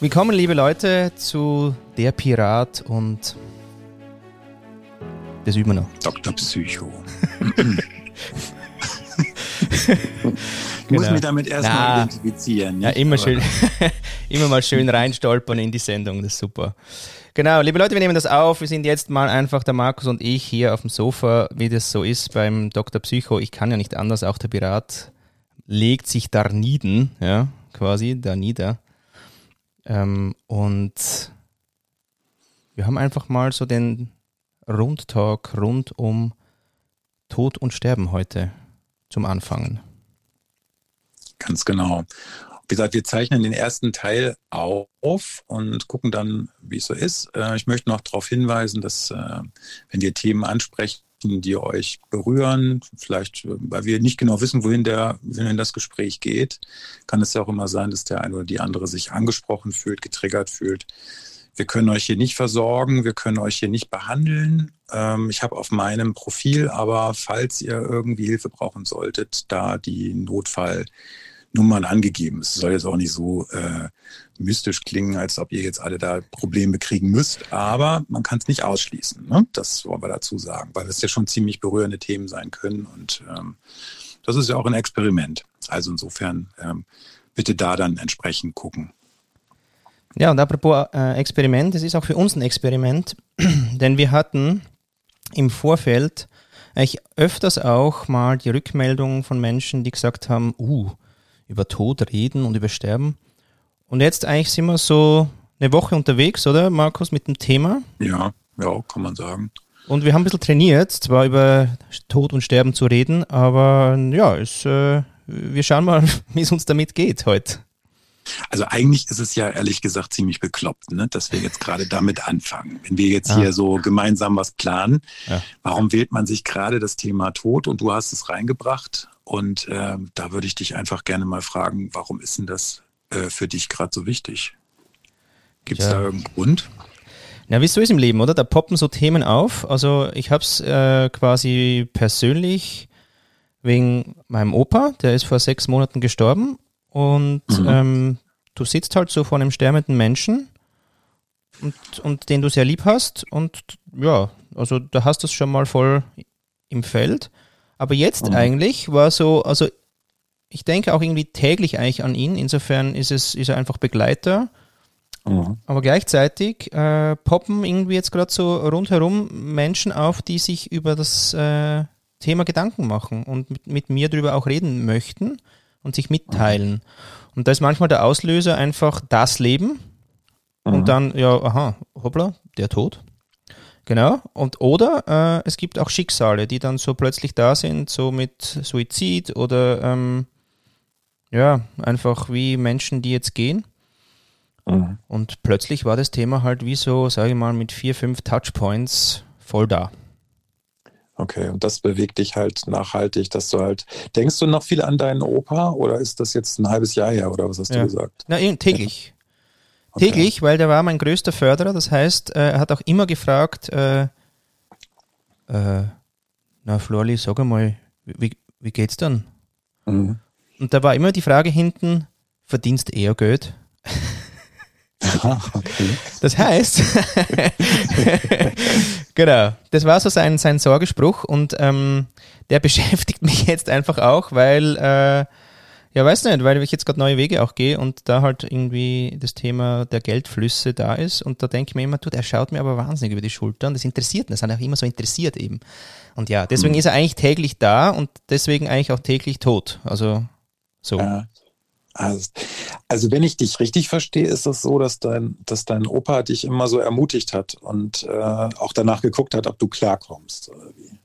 Willkommen, liebe Leute, zu Der Pirat und das üben wir noch. Dr. Psycho. Ich muss Genau. mich damit erstmal identifizieren. Ja, immer Aber- schön, immer mal schön reinstolpern in die Sendung, das ist super. Genau, liebe Leute, wir nehmen das auf. Wir sind jetzt mal einfach der Markus und ich hier auf dem Sofa, wie das so ist beim Dr. Psycho. Ich kann ja nicht anders, auch der Pirat legt sich da nieden, ja, quasi, da nieder. Ähm, und wir haben einfach mal so den Rundtalk rund um Tod und Sterben heute zum Anfangen. Ganz genau. Wie gesagt, wir zeichnen den ersten Teil auf und gucken dann, wie es so ist. Äh, Ich möchte noch darauf hinweisen, dass äh, wenn wir Themen ansprechen, die euch berühren, vielleicht, äh, weil wir nicht genau wissen, wohin, der, wohin das Gespräch geht, kann es ja auch immer sein, dass der eine oder die andere sich angesprochen fühlt, getriggert fühlt. Wir können euch hier nicht versorgen, wir können euch hier nicht behandeln. Ähm, Ich habe auf meinem Profil aber, falls ihr irgendwie Hilfe brauchen solltet, da die Notfallnummern angegeben. Es soll jetzt auch nicht so äh, mystisch klingen, als ob ihr jetzt alle da Probleme kriegen müsst, aber man kann es nicht ausschließen. Ne? Das wollen wir dazu sagen, weil es ja schon ziemlich berührende Themen sein können und ähm, das ist ja auch ein Experiment. Also insofern ähm, bitte da dann entsprechend gucken. Ja, und apropos äh, Experiment, es ist auch für uns ein Experiment, denn wir hatten im Vorfeld eigentlich öfters auch mal die Rückmeldungen von Menschen, die gesagt haben, uh, über Tod reden und über Sterben. Und jetzt eigentlich sind wir so eine Woche unterwegs, oder Markus, mit dem Thema. Ja, ja, kann man sagen. Und wir haben ein bisschen trainiert, zwar über Tod und Sterben zu reden, aber ja, es, äh, wir schauen mal, wie es uns damit geht heute. Also eigentlich ist es ja ehrlich gesagt ziemlich bekloppt, ne? dass wir jetzt gerade damit anfangen. Wenn wir jetzt Ah. hier so gemeinsam was planen, Ja. warum wählt man sich gerade das Thema Tod und du hast es reingebracht? Und ähm, da würde ich dich einfach gerne mal fragen, warum ist denn das äh, für dich gerade so wichtig? Gibt es Ja. da irgendeinen Grund? Ja, wie so ist im Leben, oder? Da poppen so Themen auf. Also ich habe es äh, quasi persönlich wegen meinem Opa, der ist vor sechs Monaten gestorben und Mhm. ähm, du sitzt halt so vor einem sterbenden Menschen und, und den du sehr lieb hast und ja, also da hast du es schon mal voll im Feld. Aber jetzt Mhm. eigentlich war so, also ich denke auch irgendwie täglich eigentlich an ihn. Insofern ist es ist er einfach Begleiter. Mhm. Aber gleichzeitig äh, poppen irgendwie jetzt gerade so rundherum Menschen auf, die sich über das äh, Thema Gedanken machen und mit, mit mir darüber auch reden möchten und sich mitteilen. Und da ist manchmal der Auslöser einfach das Leben Mhm. und dann, ja, aha, hoppla, der Tod. Genau. Und oder äh, es gibt auch Schicksale, die dann so plötzlich da sind, so mit Suizid oder ähm, ja, einfach wie Menschen, die jetzt gehen. Mhm. Und plötzlich war das Thema halt wie so, sage ich mal, mit vier, fünf Touchpoints voll da. Okay, und das bewegt dich halt nachhaltig, dass du halt, denkst du noch viel an deinen Opa oder ist das jetzt ein halbes Jahr her oder was hast Ja. du gesagt? Na, täglich. Okay. Täglich, weil der war mein größter Förderer. Das heißt, äh, er hat auch immer gefragt, äh, äh, na Florli, sag einmal, wie, wie geht's dann? Mhm. Und da war immer die Frage hinten, verdienst eher Geld? Ah, okay. Das heißt, genau, das war so sein, sein Sorgespruch und ähm, der beschäftigt mich jetzt einfach auch, weil, äh, ja, weiß nicht, weil ich jetzt gerade neue Wege auch gehe und da halt irgendwie das Thema der Geldflüsse da ist und da denke ich mir immer, du, der schaut mir aber wahnsinnig über die Schulter und das interessiert ihn, das hat er auch immer so interessiert eben. Und ja, deswegen Mhm. ist er eigentlich täglich da und deswegen eigentlich auch täglich tot. Also so. Ja. Also, also wenn ich dich richtig verstehe, ist es so, dass dein, dass dein Opa dich immer so ermutigt hat und äh, auch danach geguckt hat, ob du klarkommst.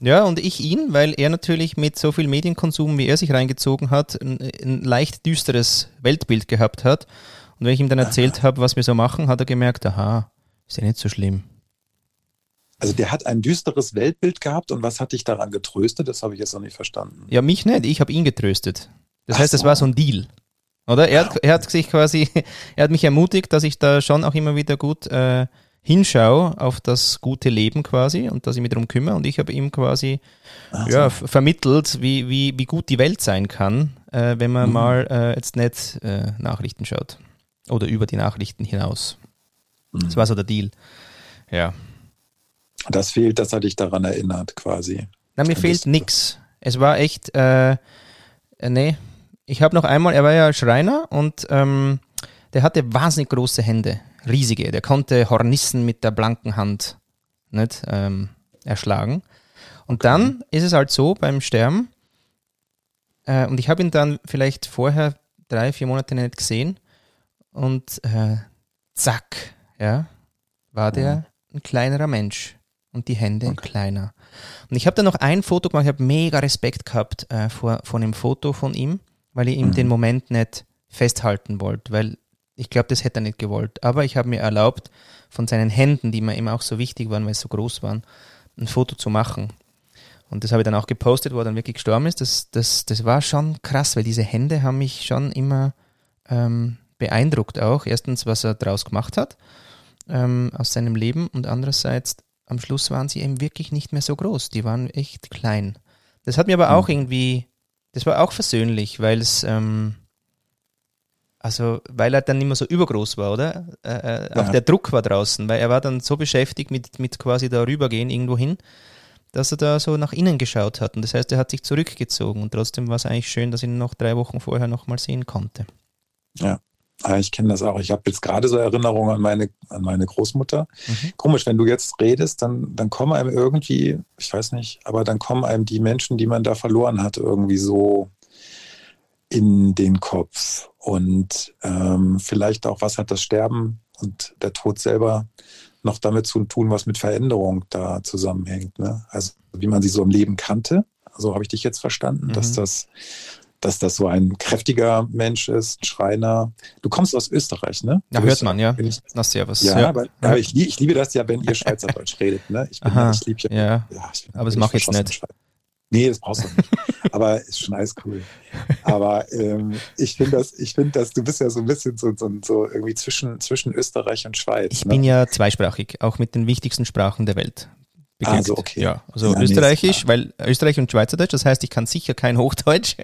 Ja, und ich ihn, weil er natürlich mit so viel Medienkonsum, wie er sich reingezogen hat, ein, ein leicht düsteres Weltbild gehabt hat. Und wenn ich ihm dann erzählt habe, was wir so machen, hat er gemerkt, aha, ist ja nicht so schlimm. Also der hat ein düsteres Weltbild gehabt und was hat dich daran getröstet? Das habe ich jetzt noch nicht verstanden. Ja, mich nicht, ich habe ihn getröstet. Das Ach heißt, das so. war so ein Deal. Oder? Er hat, er hat sich quasi, er hat mich ermutigt, dass ich da schon auch immer wieder gut äh, hinschaue auf das gute Leben quasi und dass ich mich darum kümmere. Und ich habe ihm quasi Ach ja, vermittelt, wie, wie, wie gut die Welt sein kann, äh, wenn man Mhm. mal äh, jetzt nicht äh, Nachrichten schaut. oder über die Nachrichten hinaus. Mhm. Das war so der Deal. Ja. Das fehlt, das hat dich daran erinnert, quasi. Na, mir fehlt nichts. Es war echt, äh, nee. Ich habe noch einmal, er war ja Schreiner und ähm, der hatte wahnsinnig große Hände, riesige. Der konnte Hornissen mit der blanken Hand nicht ähm, erschlagen. Und okay. dann ist es halt so beim Sterben, äh, und ich habe ihn dann vielleicht vorher drei, vier Monate nicht gesehen und äh, zack, ja, war der ein kleinerer Mensch und die Hände okay. kleiner. Und ich habe dann noch ein Foto gemacht, ich habe mega Respekt gehabt äh, vor, vor einem Foto von ihm, weil ich ihm mhm. den Moment nicht festhalten wollte, weil ich glaube, das hätte er nicht gewollt. Aber ich habe mir erlaubt, von seinen Händen, die mir immer auch so wichtig waren, weil sie so groß waren, ein Foto zu machen. Und das habe ich dann auch gepostet, wo er dann wirklich gestorben ist. Das, das, das war schon krass, weil diese Hände haben mich schon immer ähm, beeindruckt auch. Erstens, was er daraus gemacht hat ähm, aus seinem Leben und andererseits, am Schluss waren sie eben wirklich nicht mehr so groß. Die waren echt klein. Das hat mir aber mhm. auch irgendwie, das war auch versöhnlich, weil es, ähm, also, weil er dann nicht mehr so übergroß war, oder? Äh, äh ja. Auch der Druck war draußen, weil er war dann so beschäftigt mit, mit quasi da rübergehen irgendwo hin, dass er da so nach innen geschaut hat. Und das heißt, er hat sich zurückgezogen. Und trotzdem war es eigentlich schön, dass ich ihn noch drei Wochen vorher nochmal sehen konnte. Ja. Ich kenne das auch. Ich habe jetzt gerade so Erinnerungen an meine, an meine Großmutter. Mhm. Komisch, wenn du jetzt redest, dann, dann kommen einem irgendwie, ich weiß nicht, aber dann kommen einem die Menschen, die man da verloren hat, irgendwie so in den Kopf. Und ähm, vielleicht auch, was hat das Sterben und der Tod selber noch damit zu tun, was mit Veränderung da zusammenhängt. Ne? Also wie man sie so im Leben kannte. So habe ich dich jetzt verstanden, mhm. dass das dass das so ein kräftiger Mensch ist, ein Schreiner. Du kommst aus Österreich, ne? Ja, hört man, ja. Ich, Na, servus. Ja, ja. aber, aber ich, ich, liebe das ja, wenn ihr Schweizerdeutsch redet, ne? Ich, bin, Aha, ich liebe ja. ja. ja ich bin, aber das mache ich jetzt nicht. Nee, das brauchst du nicht. aber ist schon alles cool. Aber ähm, ich finde das, ich finde das, du bist ja so ein bisschen so, so, so irgendwie zwischen, zwischen Österreich und Schweiz. Ich ne? bin ja zweisprachig, auch mit den wichtigsten Sprachen der Welt. Beglückt. Also okay. Ja, also ja, Österreichisch, weil Österreich und Schweizerdeutsch, das heißt, ich kann sicher kein Hochdeutsch.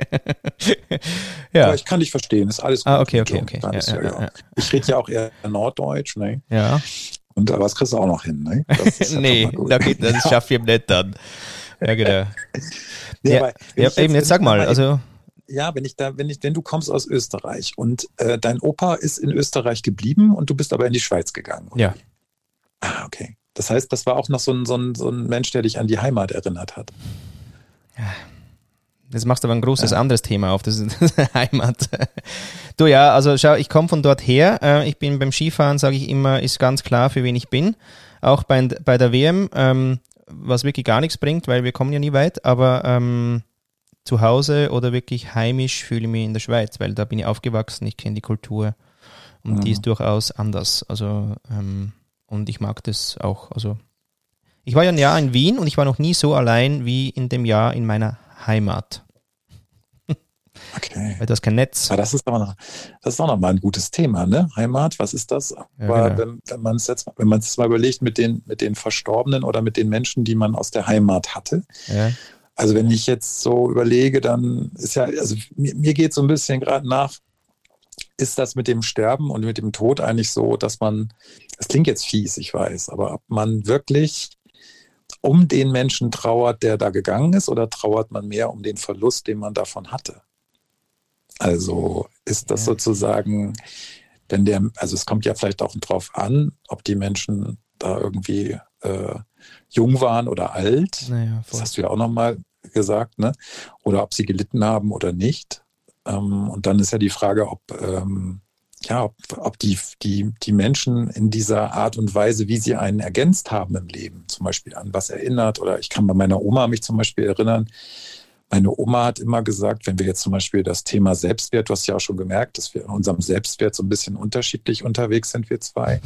ja. Aber ich kann dich verstehen, ist alles ah, gut. Ah, okay, okay, okay. Ja, ja, ich rede ja auch eher Norddeutsch, ne? Ja. Und aber das kriegst du auch noch hin, ne? Nee, da geht, das schaffe ich nicht dann. Ja, genau. nee, ja, ja eben, jetzt sag mal, also. Ja, wenn ich da, wenn ich, wenn du kommst aus Österreich und äh, dein Opa ist in Österreich geblieben und du bist aber in die Schweiz gegangen. Oder? Ja. Ah, okay. Das heißt, das war auch noch so ein, so, ein, so ein Mensch, der dich an die Heimat erinnert hat. Ja. Jetzt machst du aber ein großes ja. anderes Thema auf, das ist Heimat. Du ja, also schau, ich komme von dort her. Äh, ich bin beim Skifahren, sage ich immer, ist ganz klar, für wen ich bin. Auch bei, bei der WM. Ähm, was wirklich gar nichts bringt, weil wir kommen ja nie weit, aber ähm, zu Hause oder wirklich heimisch fühle ich mich in der Schweiz, weil da bin ich aufgewachsen, ich kenne die Kultur und mhm. die ist durchaus anders. Also ähm, und ich mag das auch. Also ich war ja ein Jahr in Wien und ich war noch nie so allein wie in dem Jahr in meiner Heimat. Okay. Weil du hast kein Netz. Aber das ist aber noch, das ist auch noch mal ein gutes Thema, ne? Heimat, was ist das? Ja, aber genau. wenn, wenn man es jetzt, wenn man es mal überlegt mit den, mit den Verstorbenen oder mit den Menschen, die man aus der Heimat hatte. Ja. Also wenn ich jetzt so überlege, dann ist ja, also mir, mir geht so ein bisschen gerade nach, ist das mit dem Sterben und mit dem Tod eigentlich so, dass man, das klingt jetzt fies, ich weiß, aber ob man wirklich um den Menschen trauert, der da gegangen ist, oder trauert man mehr um den Verlust, den man davon hatte? Also ist das sozusagen, wenn der, also es kommt ja vielleicht auch drauf an, ob die Menschen da irgendwie äh, jung waren oder alt. Naja, das hast du ja auch nochmal gesagt, ne? Oder ob sie gelitten haben oder nicht. Ähm, und dann ist ja die Frage, ob, ähm, ja, ob, ob die, die, die Menschen in dieser Art und Weise, wie sie einen ergänzt haben im Leben, zum Beispiel an was erinnert. Oder ich kann bei meiner Oma mich zum Beispiel erinnern, meine Oma hat immer gesagt, wenn wir jetzt zum Beispiel das Thema Selbstwert, du hast ja auch schon gemerkt, dass wir in unserem Selbstwert so ein bisschen unterschiedlich unterwegs sind, wir zwei.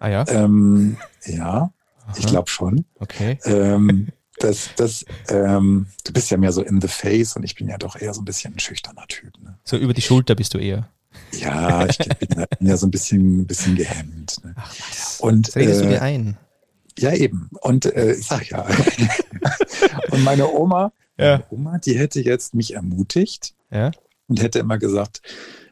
Ah ja? Ähm, ja, Aha. ich glaube schon. Okay. Ähm, das, das, ähm, du bist ja mehr so in the face und ich bin ja doch eher so ein bisschen ein schüchterner Typ. Ne? So über die Schulter bist du eher. Ja, ich bin, ja so ein bisschen, bisschen gehemmt. Ne? Ach was. Und, das redest äh, du dir ein? Ja, eben. Und äh, ich sag ja. und meine Oma, ja. meine Oma, die hätte jetzt mich ermutigt ja. und hätte immer gesagt,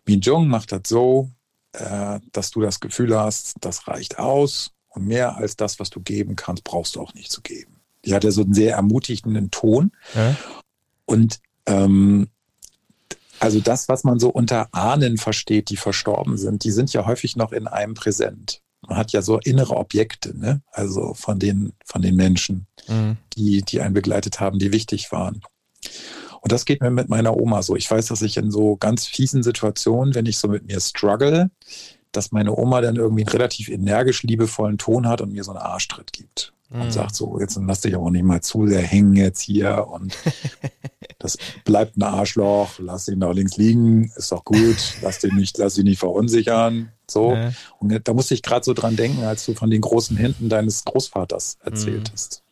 Min Jong macht das so, äh, dass du das Gefühl hast, das reicht aus und mehr als das, was du geben kannst, brauchst du auch nicht zu geben. Die hatte so einen sehr ermutigenden Ton. Ja. Und ähm, also das, was man so unter Ahnen versteht, die verstorben sind, die sind ja häufig noch in einem präsent. Man hat ja so innere Objekte, ne? also von den, von den Menschen, mhm. die, die einen begleitet haben, die wichtig waren. Und das geht mir mit meiner Oma so. Ich weiß, dass ich in so ganz fiesen Situationen, wenn ich so mit mir struggle, dass meine Oma dann irgendwie einen relativ energisch liebevollen Ton hat und mir so einen Arschtritt gibt und mhm. sagt so, jetzt lass dich auch nicht mal zu sehr hängen jetzt hier und das bleibt ein Arschloch, lass ihn da links liegen, ist doch gut, lass dich nicht, lass dich nicht verunsichern, so. Ja. Und da musste ich gerade so dran denken, als du von den großen Händen deines Großvaters erzählt mhm. hast.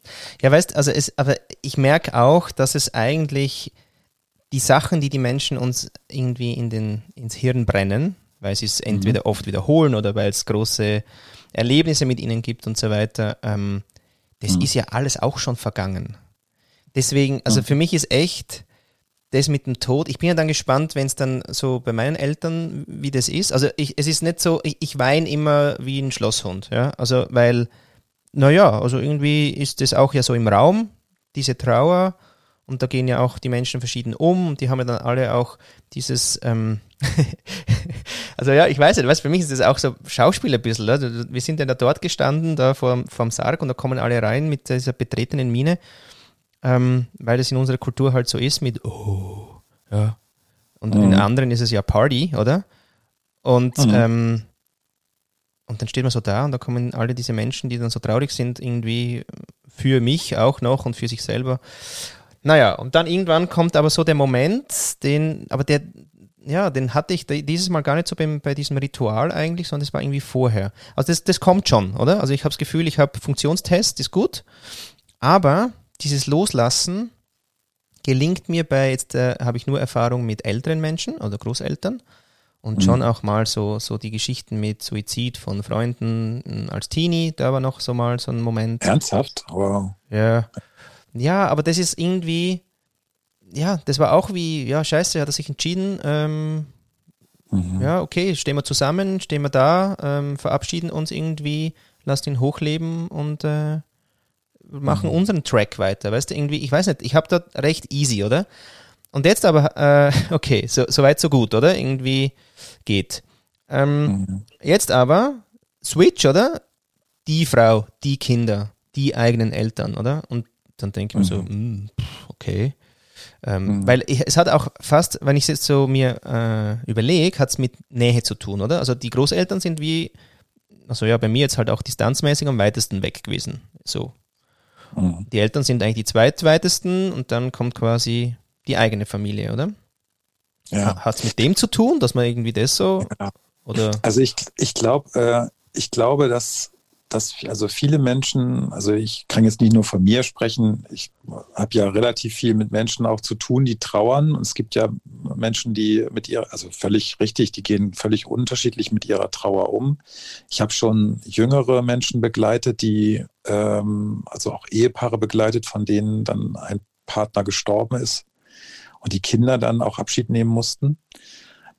Ja, weißt, also es, aber ich merke auch, dass es eigentlich die Sachen, die die Menschen uns irgendwie in den, ins Hirn brennen, weil sie es mhm. entweder oft wiederholen oder weil es große Erlebnisse mit ihnen gibt und so weiter, ähm, das mhm. ist ja alles auch schon vergangen. Deswegen, also für mich ist echt das mit dem Tod, ich bin ja dann gespannt, wenn es dann so bei meinen Eltern, wie das ist. Also ich, es ist nicht so, ich, ich weine immer wie ein Schlosshund, ja. Also weil, naja, also irgendwie ist das auch ja so im Raum, diese Trauer. Und da gehen ja auch die Menschen verschieden um und die haben ja dann alle auch dieses, ähm also ja, ich weiß nicht, was für mich ist das auch so Schauspiel ein bisschen. Oder? Wir sind ja da dort gestanden, da vor, vorm Sarg und da kommen alle rein mit dieser betretenen Mine, ähm, weil das in unserer Kultur halt so ist mit, oh, ja. Und mhm. in anderen ist es ja Party, oder? Und, mhm. ähm, und dann steht man so da und da kommen alle diese Menschen, die dann so traurig sind, irgendwie für mich auch noch und für sich selber. Naja, und dann irgendwann kommt aber so der Moment, den, aber der, ja, den hatte ich dieses Mal gar nicht so beim, bei diesem Ritual eigentlich, sondern es war irgendwie vorher. Also das, das kommt schon, oder? Also ich habe das Gefühl, ich habe Funktionstest, ist gut, aber dieses Loslassen gelingt mir bei, jetzt äh, habe ich nur Erfahrung mit älteren Menschen oder Großeltern und mhm. schon auch mal so, so die Geschichten mit Suizid von Freunden als Teenie, da war noch so mal so ein Moment. Ernsthaft? Wow. Ja. Ja, aber das ist irgendwie, ja, das war auch wie, ja, scheiße, hat er sich entschieden, ähm, mhm. ja, okay, stehen wir zusammen, stehen wir da, ähm, verabschieden uns irgendwie, lasst ihn hochleben und äh, machen mhm. unseren Track weiter. Weißt du, irgendwie, ich weiß nicht, ich habe da recht easy, oder? Und jetzt aber, äh, okay, so, so weit, so gut, oder? Irgendwie geht. Ähm, mhm. Jetzt aber, Switch, oder? Die Frau, die Kinder, die eigenen Eltern, oder? Und dann denke ich mir so, mh, hm, okay. Ähm, mhm. Weil ich, es hat auch fast, wenn ich es jetzt so mir äh, überlege, hat es mit Nähe zu tun, oder? Also die Großeltern sind wie, also ja, bei mir jetzt halt auch distanzmäßig am weitesten weg gewesen. So. Mhm. Die Eltern sind eigentlich die zweitweitesten und dann kommt quasi die eigene Familie, oder? Ja. Hat es mit dem zu tun, dass man irgendwie das so? Ja. Oder? Also ich, ich glaube, äh, ich glaube, dass dass also viele Menschen, also ich kann jetzt nicht nur von mir sprechen, ich habe ja relativ viel mit Menschen auch zu tun, die trauern. Und es gibt ja Menschen, die mit ihr, also völlig richtig, die gehen völlig unterschiedlich mit ihrer Trauer um. Ich habe schon jüngere Menschen begleitet, die, ähm, also auch Ehepaare begleitet, von denen dann ein Partner gestorben ist und die Kinder dann auch Abschied nehmen mussten.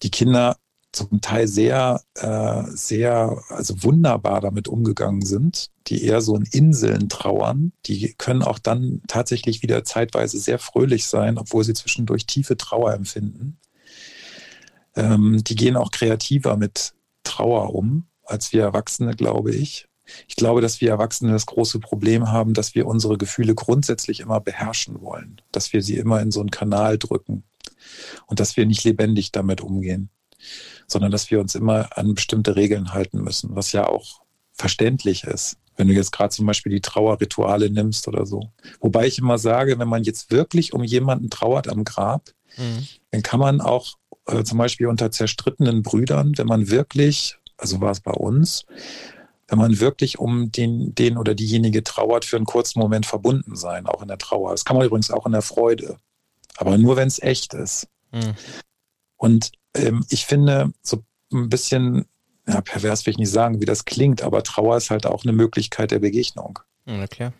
Die Kinder zum Teil sehr, äh, sehr, also wunderbar damit umgegangen sind, die eher so in Inseln trauern. Die können auch dann tatsächlich wieder zeitweise sehr fröhlich sein, obwohl sie zwischendurch tiefe Trauer empfinden. Ähm, die gehen auch kreativer mit Trauer um als wir Erwachsene, glaube ich. Ich glaube, dass wir Erwachsene das große Problem haben, dass wir unsere Gefühle grundsätzlich immer beherrschen wollen, dass wir sie immer in so einen Kanal drücken und dass wir nicht lebendig damit umgehen sondern dass wir uns immer an bestimmte Regeln halten müssen, was ja auch verständlich ist. Wenn du jetzt gerade zum Beispiel die Trauerrituale nimmst oder so. Wobei ich immer sage, wenn man jetzt wirklich um jemanden trauert am Grab, mhm. dann kann man auch äh, zum Beispiel unter zerstrittenen Brüdern, wenn man wirklich, also war es bei uns, wenn man wirklich um den, den oder diejenige trauert, für einen kurzen Moment verbunden sein, auch in der Trauer. Das kann man übrigens auch in der Freude. Aber nur, wenn es echt ist. Mhm. Und ähm, ich finde, so ein bisschen, ja, pervers will ich nicht sagen, wie das klingt, aber Trauer ist halt auch eine Möglichkeit der Begegnung. Ja, klar.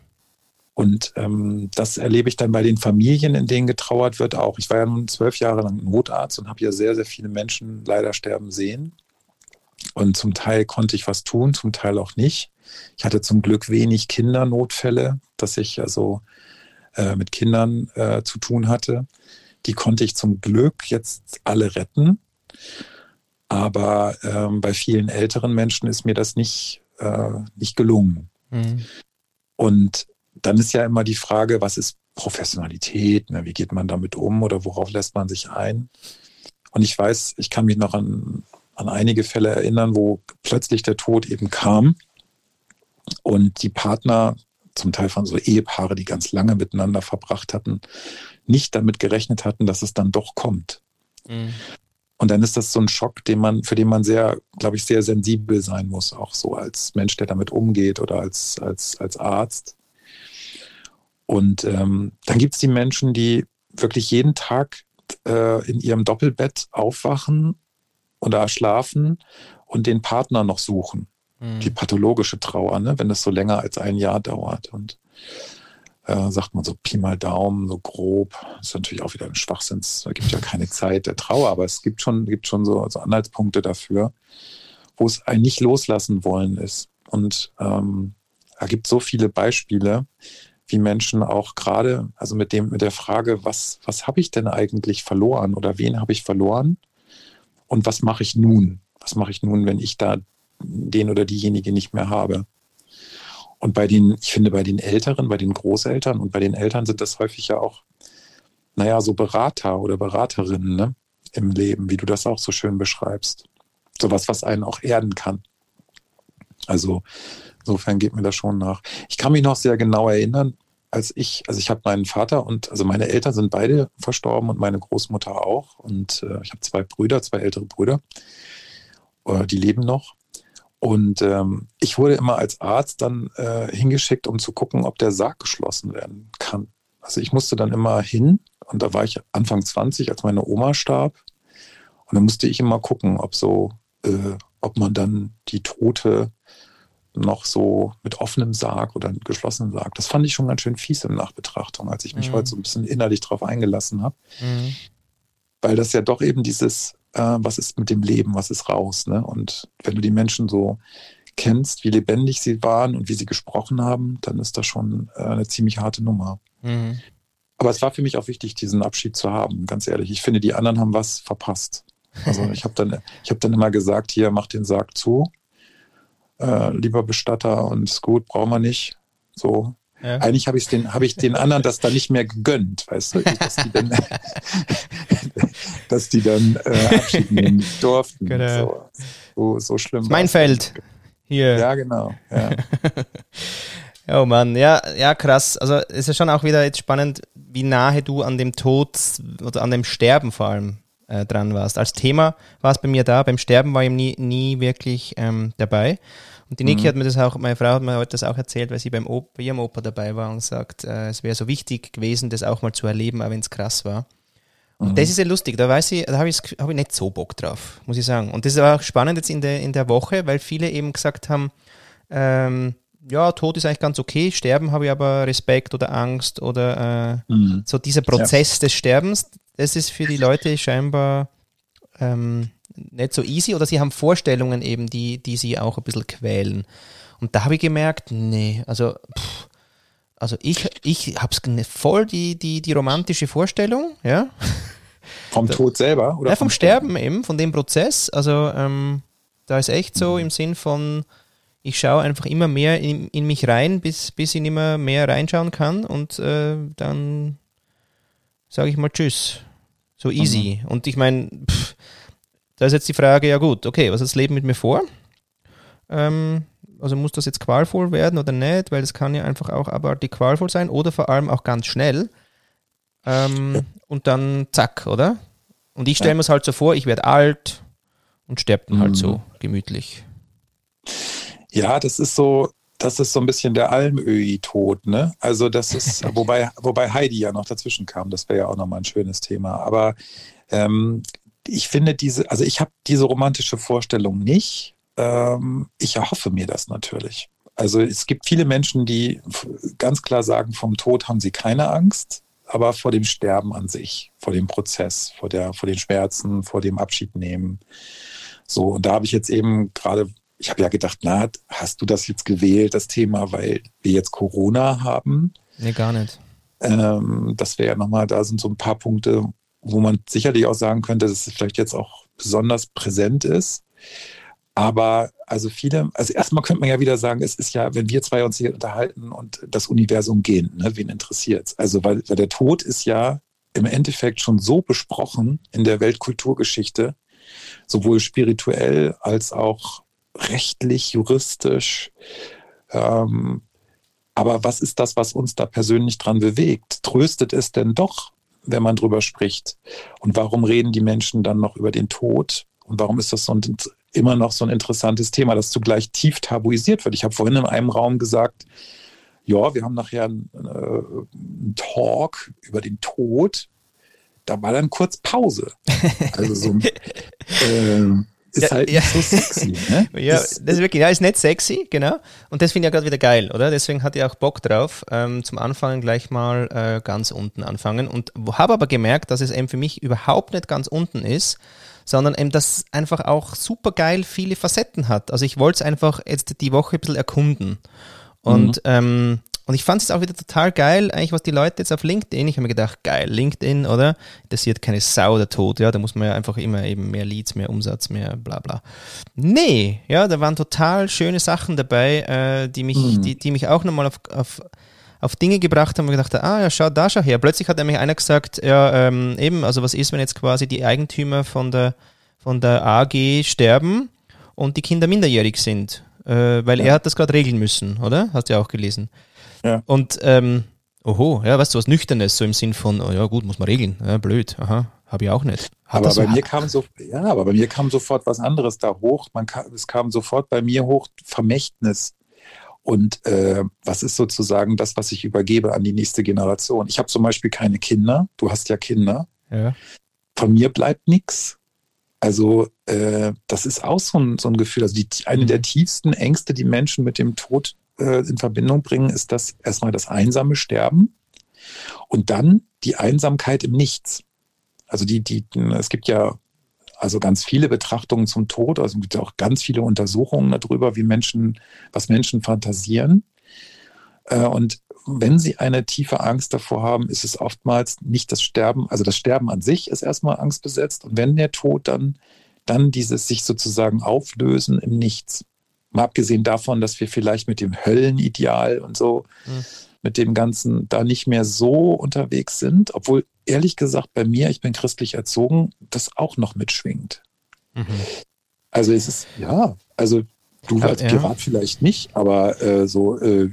Und ähm, das erlebe ich dann bei den Familien, in denen getrauert wird, auch. Ich war ja nun zwölf Jahre lang Notarzt und habe ja sehr, sehr viele Menschen leider sterben sehen. Und zum Teil konnte ich was tun, zum Teil auch nicht. Ich hatte zum Glück wenig Kindernotfälle, dass ich also äh, mit Kindern äh, zu tun hatte. Die konnte ich zum Glück jetzt alle retten. Aber ähm, bei vielen älteren Menschen ist mir das nicht, äh, nicht gelungen. Mhm. Und dann ist ja immer die Frage, was ist Professionalität? Ne? Wie geht man damit um oder worauf lässt man sich ein? Und ich weiß, ich kann mich noch an, an einige Fälle erinnern, wo plötzlich der Tod eben kam und die Partner, zum Teil von so Ehepaare, die ganz lange miteinander verbracht hatten, nicht damit gerechnet hatten, dass es dann doch kommt. Mhm. Und dann ist das so ein Schock, den man, für den man sehr, glaube ich, sehr sensibel sein muss, auch so als Mensch, der damit umgeht oder als, als, als Arzt. Und ähm, dann gibt es die Menschen, die wirklich jeden Tag äh, in ihrem Doppelbett aufwachen oder schlafen und den Partner noch suchen. Mhm. Die pathologische Trauer, ne? wenn das so länger als ein Jahr dauert. Und äh, sagt man so Pi mal Daumen, so grob. Das ist natürlich auch wieder ein Schwachsinns. Da gibt ja keine Zeit der Trauer, aber es gibt schon, gibt schon so, so Anhaltspunkte dafür, wo es ein nicht loslassen wollen ist. Und ähm, da gibt so viele Beispiele, wie Menschen auch gerade, also mit dem, mit der Frage, was, was habe ich denn eigentlich verloren oder wen habe ich verloren und was mache ich nun? Was mache ich nun, wenn ich da den oder diejenige nicht mehr habe? Und bei den, ich finde, bei den Älteren, bei den Großeltern und bei den Eltern sind das häufig ja auch, naja, so Berater oder Beraterinnen ne, im Leben, wie du das auch so schön beschreibst. Sowas, was einen auch erden kann. Also insofern geht mir das schon nach. Ich kann mich noch sehr genau erinnern, als ich, also ich habe meinen Vater und also meine Eltern sind beide verstorben und meine Großmutter auch. Und äh, ich habe zwei Brüder, zwei ältere Brüder. Äh, die leben noch. Und ähm, ich wurde immer als Arzt dann äh, hingeschickt, um zu gucken, ob der Sarg geschlossen werden kann. Also ich musste dann immer hin und da war ich Anfang 20, als meine Oma starb. Und dann musste ich immer gucken, ob so, äh, ob man dann die Tote noch so mit offenem Sarg oder geschlossenem Sarg. Das fand ich schon ganz schön fies in Nachbetrachtung, als ich mich mhm. heute so ein bisschen innerlich drauf eingelassen habe. Mhm. Weil das ja doch eben dieses, äh, was ist mit dem Leben, was ist raus. Ne? Und wenn du die Menschen so kennst, wie lebendig sie waren und wie sie gesprochen haben, dann ist das schon äh, eine ziemlich harte Nummer. Mhm. Aber es war für mich auch wichtig, diesen Abschied zu haben, ganz ehrlich. Ich finde, die anderen haben was verpasst. Also ich habe dann, hab dann immer gesagt, hier, mach den Sarg zu, äh, lieber Bestatter und ist gut, brauchen wir nicht. So, ja. Eigentlich habe ich den, habe ich den anderen das dann nicht mehr gegönnt, weißt du, dass die dann, dass die dann äh, Abschied nehmen durften. Genau. So, so, so schlimm. Mein Feld. Hier. Ja, genau. Ja. oh Mann, ja, ja, krass. Also es ist schon auch wieder jetzt spannend, wie nahe du an dem Tod oder an dem Sterben vor allem äh, dran warst. Als Thema war es bei mir da, beim Sterben war ich nie, nie wirklich ähm, dabei. Und die Niki mhm. hat mir das auch, meine Frau hat mir heute das auch erzählt, weil sie beim Opa, bei ihrem Opa dabei war und sagt, äh, es wäre so wichtig gewesen, das auch mal zu erleben, auch wenn es krass war. Und mhm. das ist ja lustig, da weiß ich, da habe ich, hab ich nicht so Bock drauf, muss ich sagen. Und das war auch spannend jetzt in der, in der Woche, weil viele eben gesagt haben, ähm, ja, Tod ist eigentlich ganz okay, Sterben habe ich aber Respekt oder Angst oder äh, mhm. so dieser Prozess ja. des Sterbens, das ist für die Leute scheinbar ähm, nicht so easy oder sie haben Vorstellungen eben, die, die sie auch ein bisschen quälen. Und da habe ich gemerkt, nee, also, pff, also ich, ich habe es voll die, die, die romantische Vorstellung, ja. Vom Tod selber? Oder ja, vom, vom Sterben, Sterben eben, von dem Prozess. Also ähm, da ist echt so mhm. im Sinn von, ich schaue einfach immer mehr in, in, mich rein, bis, bis ich mehr, mehr reinschauen kann und äh, dann sage ich mal Tschüss. So easy. Mhm. Und ich meine, da ist jetzt die Frage, ja gut, okay, was ist das Leben mit mir vor? Ähm, also muss das jetzt qualvoll werden oder nicht, weil das kann ja einfach auch abartig qualvoll sein oder vor allem auch ganz schnell. Ähm. Und dann zack, oder? Und ich stelle ja. mir es halt so vor, ich werde alt und sterbe dann halt mhm. so gemütlich. Ja, das ist so, das ist so ein bisschen der Almöhi-Tod, ne? Also das ist, wobei, wobei Heidi ja noch dazwischen kam, das wäre ja auch nochmal ein schönes Thema. Aber ähm, ich finde diese, also ich habe diese romantische Vorstellung nicht. Ähm, ich erhoffe mir das natürlich. Also es gibt viele Menschen, die ganz klar sagen, vom Tod haben sie keine Angst, aber vor dem Sterben an sich, vor dem Prozess, vor, der, vor den Schmerzen, vor dem Abschied nehmen. So, und da habe ich jetzt eben gerade, ich habe ja gedacht, na, hast du das jetzt gewählt, das Thema, weil wir jetzt Corona haben? Nee, gar nicht. Ähm, das wäre ja nochmal, da sind so ein paar Punkte, wo man sicherlich auch sagen könnte, dass es vielleicht jetzt auch besonders präsent ist. Aber also viele, also erstmal könnte man ja wieder sagen, es ist ja, wenn wir zwei uns hier unterhalten und das Universum gehen, ne, wen interessiert es? Also, weil, weil der Tod ist ja im Endeffekt schon so besprochen in der Weltkulturgeschichte, sowohl spirituell als auch rechtlich, juristisch. Ähm, aber was ist das, was uns da persönlich dran bewegt? Tröstet es denn doch, wenn man drüber spricht? Und warum reden die Menschen dann noch über den Tod? Und warum ist das so ein, immer noch so ein interessantes Thema, das zugleich tief tabuisiert wird? Ich habe vorhin in einem Raum gesagt, ja, wir haben nachher einen, äh, einen Talk über den Tod. Da war dann kurz Pause. Also so äh, ist ja, halt ja. so sexy. Ne? ja, ist, das ist wirklich, ja, ist nicht sexy, genau. Und das finde ich ja gerade wieder geil, oder? Deswegen hatte ich auch Bock drauf, ähm, zum Anfangen gleich mal äh, ganz unten anfangen. Und habe aber gemerkt, dass es eben für mich überhaupt nicht ganz unten ist, sondern eben das einfach auch super geil viele Facetten hat. Also ich wollte es einfach jetzt die Woche ein bisschen erkunden. Und mhm. ähm, und ich fand es auch wieder total geil, eigentlich, was die Leute jetzt auf LinkedIn, ich habe mir gedacht, geil, LinkedIn, oder? Interessiert keine Sau der Tod, ja, da muss man ja einfach immer eben mehr Leads, mehr Umsatz, mehr bla bla. Nee, ja, da waren total schöne Sachen dabei, äh, die, mich, mhm. die, die mich auch nochmal auf, auf, auf Dinge gebracht haben und gedacht, ah ja, schau da, schau her. Plötzlich hat nämlich einer gesagt, ja, ähm, eben, also was ist, wenn jetzt quasi die Eigentümer von der, von der AG sterben und die Kinder minderjährig sind? Äh, weil ja. er hat das gerade regeln müssen, oder? Hast du ja auch gelesen. Ja. Und, ähm, oho, ja, weißt du, was Nüchternes, so im Sinn von, oh ja, gut, muss man regeln. Ja, blöd, aha, habe ich auch nicht. Hat aber bei so, mir kam so, ja, aber bei mir kam sofort was anderes da hoch. Man kam, es kam sofort bei mir hoch Vermächtnis. Und äh, was ist sozusagen das, was ich übergebe an die nächste Generation? Ich habe zum Beispiel keine Kinder. Du hast ja Kinder. Ja. Von mir bleibt nichts. Also äh, das ist auch so ein, so ein Gefühl. Also die, eine der tiefsten Ängste, die Menschen mit dem Tod äh, in Verbindung bringen, ist das erstmal das einsame Sterben und dann die Einsamkeit im Nichts. Also die, die, es gibt ja also ganz viele Betrachtungen zum Tod, also es gibt auch ganz viele Untersuchungen darüber, wie Menschen, was Menschen fantasieren. Äh, und wenn sie eine tiefe Angst davor haben, ist es oftmals nicht das Sterben, also das Sterben an sich ist erstmal angstbesetzt und wenn der Tod dann, dann dieses sich sozusagen auflösen im Nichts. Mal abgesehen davon, dass wir vielleicht mit dem Höllenideal und so, mhm. mit dem Ganzen da nicht mehr so unterwegs sind, obwohl ehrlich gesagt bei mir, ich bin christlich erzogen, das auch noch mitschwingt. Mhm. Also es ist, ja, also du als ja. Pirat vielleicht nicht, aber äh, so, äh,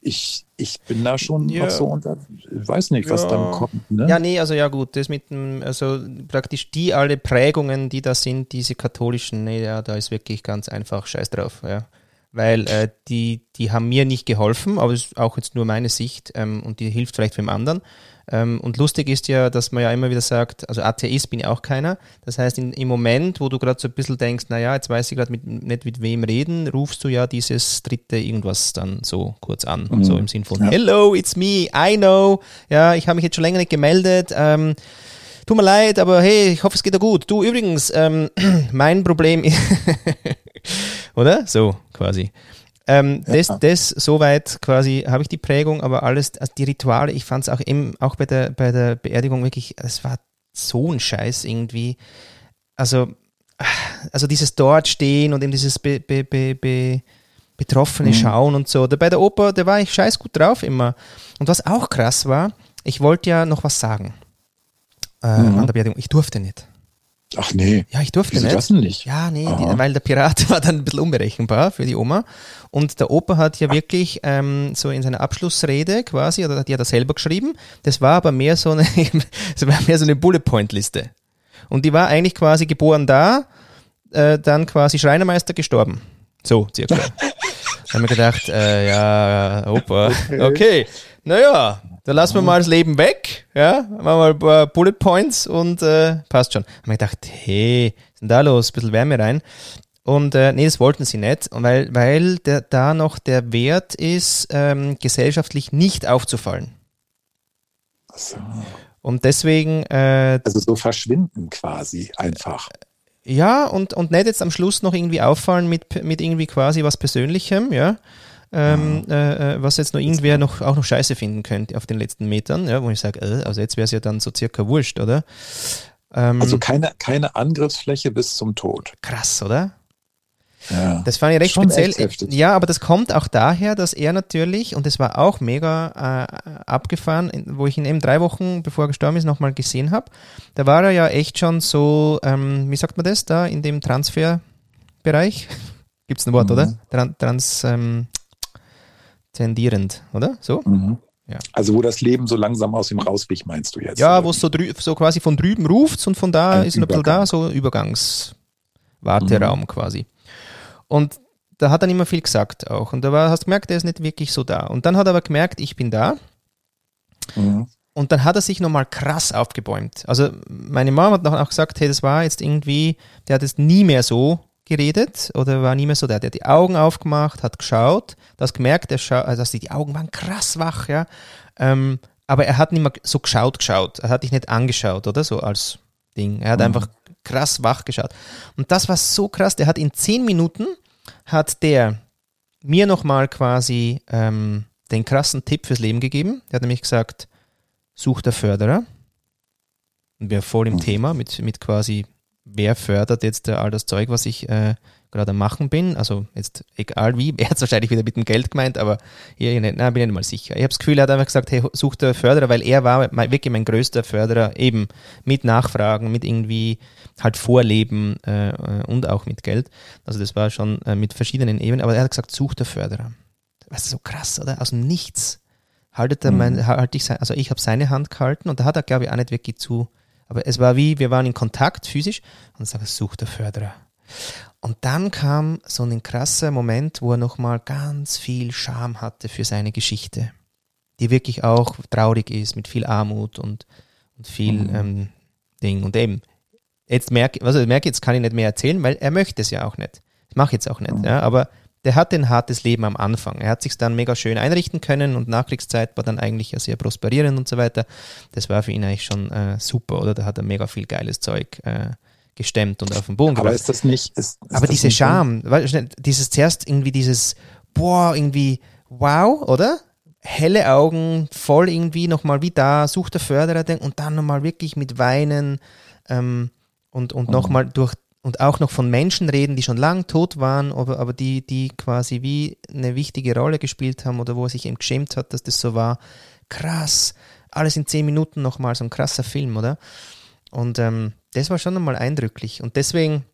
ich, ich bin da schon ja. noch so unter, weiß nicht, was ja. dann kommt. Ne? Ja, nee, also ja gut, das mit dem, also praktisch die alle Prägungen, die da sind, diese katholischen, nee, ja, da ist wirklich ganz einfach Scheiß drauf, ja. Weil äh, die, die haben mir nicht geholfen, aber das ist auch jetzt nur meine Sicht ähm, und die hilft vielleicht dem anderen. Ähm, und lustig ist ja, dass man ja immer wieder sagt, also Atheist bin ich auch keiner. Das heißt, in, im Moment, wo du gerade so ein bisschen denkst, naja, jetzt weiß ich gerade nicht mit wem reden, rufst du ja dieses dritte irgendwas dann so kurz an. Mhm. So im Sinn von, ja. hello, it's me, I know. Ja, ich habe mich jetzt schon länger nicht gemeldet. Ähm, tut mir leid, aber hey, ich hoffe, es geht dir gut. Du übrigens, ähm, mein Problem, oder? So quasi. Ähm, ja. Das, das soweit quasi habe ich die Prägung, aber alles, also die Rituale, ich fand es auch im, auch bei der, bei der Beerdigung wirklich, es war so ein Scheiß irgendwie. Also, also dieses dort stehen und eben dieses be, be, be betroffene mhm. Schauen und so. Bei der Oper, da war ich scheiß gut drauf immer. Und was auch krass war, ich wollte ja noch was sagen äh, mhm. an der Beerdigung. Ich durfte nicht. Ach nee. Ja, ich durfte Wieso nicht. das nicht? Ja, nee, die, weil der Pirat war dann ein bisschen unberechenbar für die Oma. Und der Opa hat ja wirklich ähm, so in seiner Abschlussrede quasi, oder die hat er selber geschrieben, das war aber mehr so eine, das war mehr so eine Bullet-Point-Liste. Und die war eigentlich quasi geboren da, äh, dann quasi Schreinermeister gestorben. So, circa. da haben wir gedacht, äh, ja, Opa, okay, naja, dann lassen wir mal das Leben weg, ja, machen wir mal ein paar Bullet Points und äh, passt schon. Haben wir gedacht, hey, was ist denn da los? Ein bisschen Wärme rein. Und äh, nee, das wollten sie nicht, weil, weil der, da noch der Wert ist, ähm, gesellschaftlich nicht aufzufallen. So. Und deswegen. Äh, also so verschwinden quasi einfach. Ja, und, und nicht jetzt am Schluss noch irgendwie auffallen mit, mit irgendwie quasi was Persönlichem, ja. Ähm, äh, äh, was jetzt noch irgendwer noch auch noch scheiße finden könnte auf den letzten Metern, ja, wo ich sage, äh, also jetzt wäre es ja dann so circa wurscht, oder? Ähm, also keine, keine Angriffsfläche bis zum Tod. Krass, oder? Ja, das fand ich recht speziell. Ja, aber das kommt auch daher, dass er natürlich, und das war auch mega äh, abgefahren, wo ich ihn eben drei Wochen bevor er gestorben ist, nochmal gesehen habe. Da war er ja echt schon so, ähm, wie sagt man das da, in dem Transferbereich? Gibt es ein Wort, mhm. oder? Tran trans, ähm, tendierend, oder? So? Mhm. Ja. Also wo das Leben so langsam aus ihm rauswich, meinst du jetzt? Ja, wo es so, so quasi von drüben ruft und von da ein ist ein bisschen da, so Übergangswarteraum mhm. quasi. Und da hat er nicht mehr viel gesagt auch. Und da war, hast du gemerkt, er ist nicht wirklich so da. Und dann hat er aber gemerkt, ich bin da. Mhm. Und dann hat er sich nochmal krass aufgebäumt. Also meine Mama hat auch gesagt, hey, das war jetzt irgendwie, der hat es nie mehr so geredet oder war nie mehr so, der hat die Augen aufgemacht, hat geschaut, du hast gemerkt, er scha also die Augen waren krass wach, ja. Ähm, aber er hat nicht mehr so geschaut, geschaut. Er hat dich nicht angeschaut, oder? So als Ding. Er hat mhm. einfach krass wach geschaut. Und das war so krass, der hat in zehn Minuten hat der mir nochmal quasi ähm, den krassen Tipp fürs Leben gegeben. Der hat nämlich gesagt, such der Förderer. Und wir voll im mhm. Thema mit, mit quasi, wer fördert jetzt all das Zeug, was ich äh, gerade am Machen bin. Also jetzt egal wie, er hat es wahrscheinlich wieder mit dem Geld gemeint, aber hier, nein, bin ich nicht mal sicher. Ich habe das Gefühl, er hat einfach gesagt, hey, such der Förderer, weil er war wirklich mein größter Förderer, eben mit Nachfragen, mit irgendwie halt Vorleben äh, und auch mit Geld. Also das war schon äh, mit verschiedenen Ebenen, aber er hat gesagt, such der Förderer. Weißt du, so krass, oder? Aus dem Nichts haltet er mhm. mein, halt ich, also ich habe seine Hand gehalten und da hat er, glaube ich, auch nicht wirklich zu, aber es war wie, wir waren in Kontakt physisch und sagt, such der Förderer. Und dann kam so ein krasser Moment, wo er nochmal ganz viel Scham hatte für seine Geschichte, die wirklich auch traurig ist, mit viel Armut und, und viel mhm. ähm, Ding. Und eben, jetzt merke also merke, jetzt kann ich nicht mehr erzählen, weil er möchte es ja auch nicht. Das mache ich jetzt auch nicht. Mhm. Ja, aber der hatte ein hartes Leben am Anfang. Er hat sich dann mega schön einrichten können und Nachkriegszeit war dann eigentlich ja sehr prosperierend und so weiter. Das war für ihn eigentlich schon äh, super, oder? Da hat er mega viel geiles Zeug äh, gestemmt und auf den Boden gebracht. Aber ist das nicht. Ist, ist aber diese Scham, weil, dieses zuerst irgendwie dieses, boah, irgendwie, wow, oder? Helle Augen, voll irgendwie nochmal wie da, sucht der Förderer und dann nochmal wirklich mit Weinen ähm, und, und mhm. nochmal durch und auch noch von Menschen reden, die schon lang tot waren, aber, aber die, die quasi wie eine wichtige Rolle gespielt haben oder wo er sich eben geschämt hat, dass das so war. Krass, alles in zehn Minuten nochmal, so ein krasser Film, oder? Und ähm, das war schon einmal eindrücklich. Und deswegen,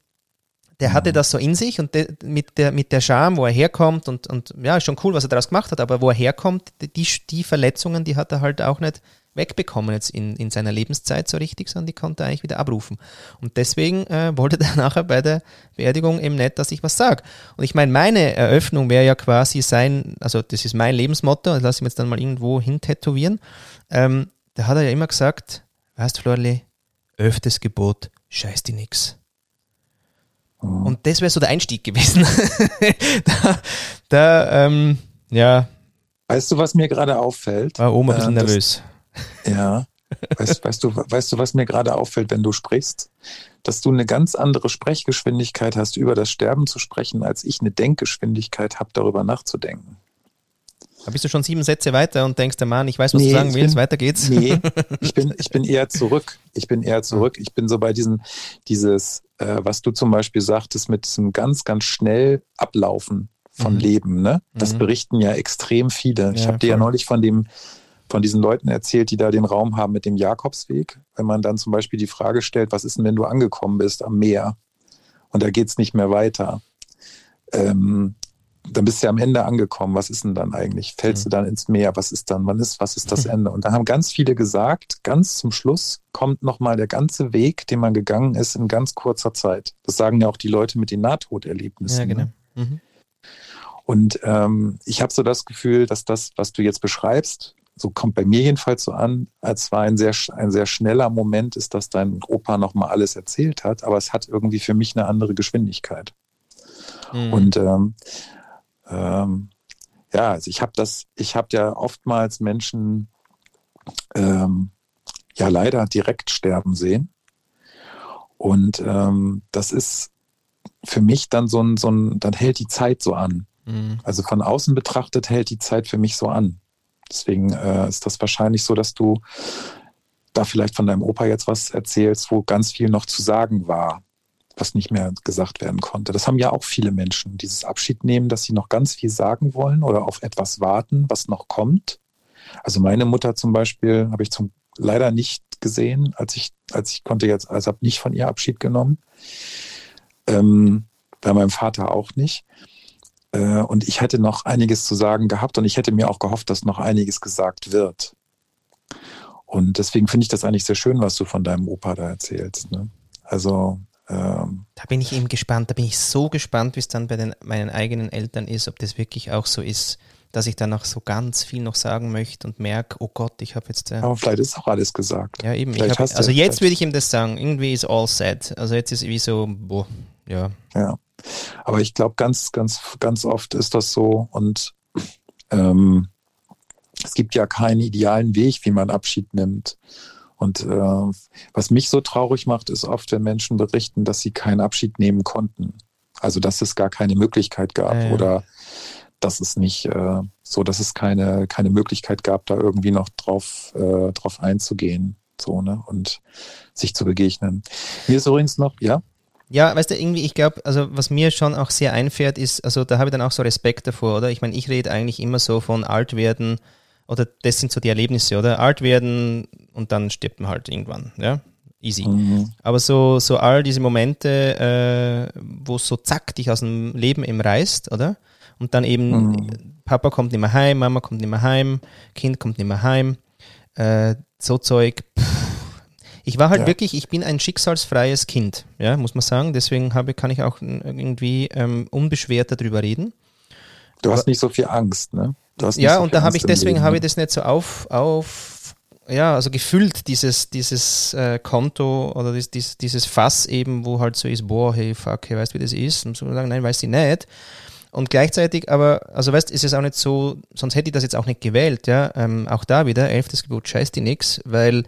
der hatte das so in sich und de, mit, der, mit der Scham, wo er herkommt und, und ja, ist schon cool, was er daraus gemacht hat, aber wo er herkommt, die, die Verletzungen, die hat er halt auch nicht wegbekommen jetzt in, in seiner Lebenszeit so richtig, sondern die konnte er eigentlich wieder abrufen. Und deswegen äh, wollte er nachher bei der Beerdigung eben nicht, dass ich was sage. Und ich meine, meine Eröffnung wäre ja quasi sein, also das ist mein Lebensmotto, das lasse ich mir jetzt dann mal irgendwo hin tätowieren. Ähm, da hat er ja immer gesagt, weißt du, Florli, öftes Gebot, scheiß die nix. Mhm. Und das wäre so der Einstieg gewesen. da, da ähm, ja. Weißt du, was mir gerade auffällt? War Oma ein bisschen äh, nervös. Ja. Weißt, weißt, du, weißt du, was mir gerade auffällt, wenn du sprichst? Dass du eine ganz andere Sprechgeschwindigkeit hast, über das Sterben zu sprechen, als ich eine Denkgeschwindigkeit habe, darüber nachzudenken. Da bist du schon sieben Sätze weiter und denkst, der Mann, ich weiß, was nee, du sagen willst, bin, weiter geht's. Nee, ich bin, ich bin eher zurück. Ich bin eher zurück. Ich bin so bei diesem, dieses, äh, was du zum Beispiel sagtest, mit diesem ganz, ganz schnell Ablaufen von mhm. Leben, ne? Das mhm. berichten ja extrem viele. Ja, ich habe dir ja neulich von dem, von diesen Leuten erzählt, die da den Raum haben mit dem Jakobsweg. Wenn man dann zum Beispiel die Frage stellt, was ist denn, wenn du angekommen bist am Meer und da geht's nicht mehr weiter? Ähm, dann bist du ja am Ende angekommen. Was ist denn dann eigentlich? Fällst mhm. du dann ins Meer? Was ist dann? Wann ist, was ist das Ende? Und da haben ganz viele gesagt, ganz zum Schluss kommt nochmal der ganze Weg, den man gegangen ist, in ganz kurzer Zeit. Das sagen ja auch die Leute mit den Nahtoderlebnissen. Ja, genau. Ne? Mhm. Und ähm, ich habe so das Gefühl, dass das, was du jetzt beschreibst, so kommt bei mir jedenfalls so an, als war ein sehr, ein sehr schneller Moment ist, dass dein Opa nochmal alles erzählt hat, aber es hat irgendwie für mich eine andere Geschwindigkeit. Mhm. Und ähm, ähm, ja, also ich habe das, ich habe ja oftmals Menschen ähm, ja leider direkt sterben sehen. Und ähm, das ist für mich dann so ein, so ein, dann hält die Zeit so an. Mhm. Also von außen betrachtet hält die Zeit für mich so an. Deswegen äh, ist das wahrscheinlich so, dass du da vielleicht von deinem Opa jetzt was erzählst, wo ganz viel noch zu sagen war, was nicht mehr gesagt werden konnte. Das haben ja auch viele Menschen, dieses Abschied nehmen, dass sie noch ganz viel sagen wollen oder auf etwas warten, was noch kommt. Also meine Mutter zum Beispiel habe ich zum leider nicht gesehen, als ich, als ich konnte jetzt, also habe nicht von ihr Abschied genommen. Ähm, bei meinem Vater auch nicht. Äh, und ich hätte noch einiges zu sagen gehabt und ich hätte mir auch gehofft, dass noch einiges gesagt wird. Und deswegen finde ich das eigentlich sehr schön, was du von deinem Opa da erzählst. Ne? Also ähm, da bin ich eben gespannt. Da bin ich so gespannt, wie es dann bei den, meinen eigenen Eltern ist, ob das wirklich auch so ist, dass ich dann noch so ganz viel noch sagen möchte und merke, oh Gott, ich habe jetzt. Äh, Aber vielleicht ist auch alles gesagt. Ja, eben. Hab, also jetzt würde ich ihm das sagen. Irgendwie ist all set. Also jetzt ist wie so, boah, ja. Ja. Aber ich glaube, ganz, ganz, ganz oft ist das so und ähm, es gibt ja keinen idealen Weg, wie man Abschied nimmt. Und äh, was mich so traurig macht, ist oft, wenn Menschen berichten, dass sie keinen Abschied nehmen konnten. Also dass es gar keine Möglichkeit gab ja. oder dass es nicht äh, so, dass es keine, keine Möglichkeit gab, da irgendwie noch drauf, äh, drauf einzugehen so, ne? und sich zu begegnen. Mir ist übrigens noch, ja? Ja, weißt du, irgendwie, ich glaube, also was mir schon auch sehr einfährt, ist, also da habe ich dann auch so Respekt davor, oder? Ich meine, ich rede eigentlich immer so von alt werden, oder das sind so die Erlebnisse, oder? Alt werden und dann stirbt man halt irgendwann, ja? Easy. Mhm. Aber so, so all diese Momente, äh, wo so zack dich aus dem Leben eben reißt, oder? Und dann eben, mhm. Papa kommt nicht mehr heim, Mama kommt nicht mehr heim, Kind kommt nicht mehr heim, äh, so Zeug, pff, ich war halt ja. wirklich, ich bin ein schicksalsfreies Kind, ja, muss man sagen. Deswegen habe, kann ich auch irgendwie ähm, unbeschwert darüber reden. Du hast nicht so viel Angst, ne? ja, so und da habe ich deswegen habe ich das nicht so auf, auf ja, also gefüllt, dieses, dieses äh, Konto oder dieses, dieses, dieses Fass eben, wo halt so ist, boah, hey, fuck, hey, weißt du, wie das ist? Und so sagen, nein, weiß ich nicht. Und gleichzeitig aber, also weißt, ist es auch nicht so, sonst hätte ich das jetzt auch nicht gewählt, ja. Ähm, auch da wieder, elftes Gebot, scheiß die nix, weil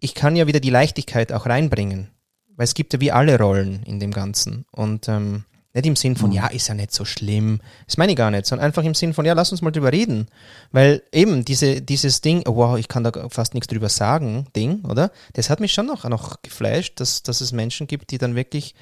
ich kann ja wieder die Leichtigkeit auch reinbringen. Weil es gibt ja wie alle Rollen in dem Ganzen. Und ähm, nicht im Sinn von, mhm. ja, ist ja nicht so schlimm. Das meine ich gar nicht, sondern einfach im Sinn von, ja, lass uns mal drüber reden. Weil eben diese, dieses Ding, oh, wow, ich kann da fast nichts drüber sagen, Ding, oder? Das hat mich schon noch, noch geflasht, dass, dass es Menschen gibt, die dann wirklich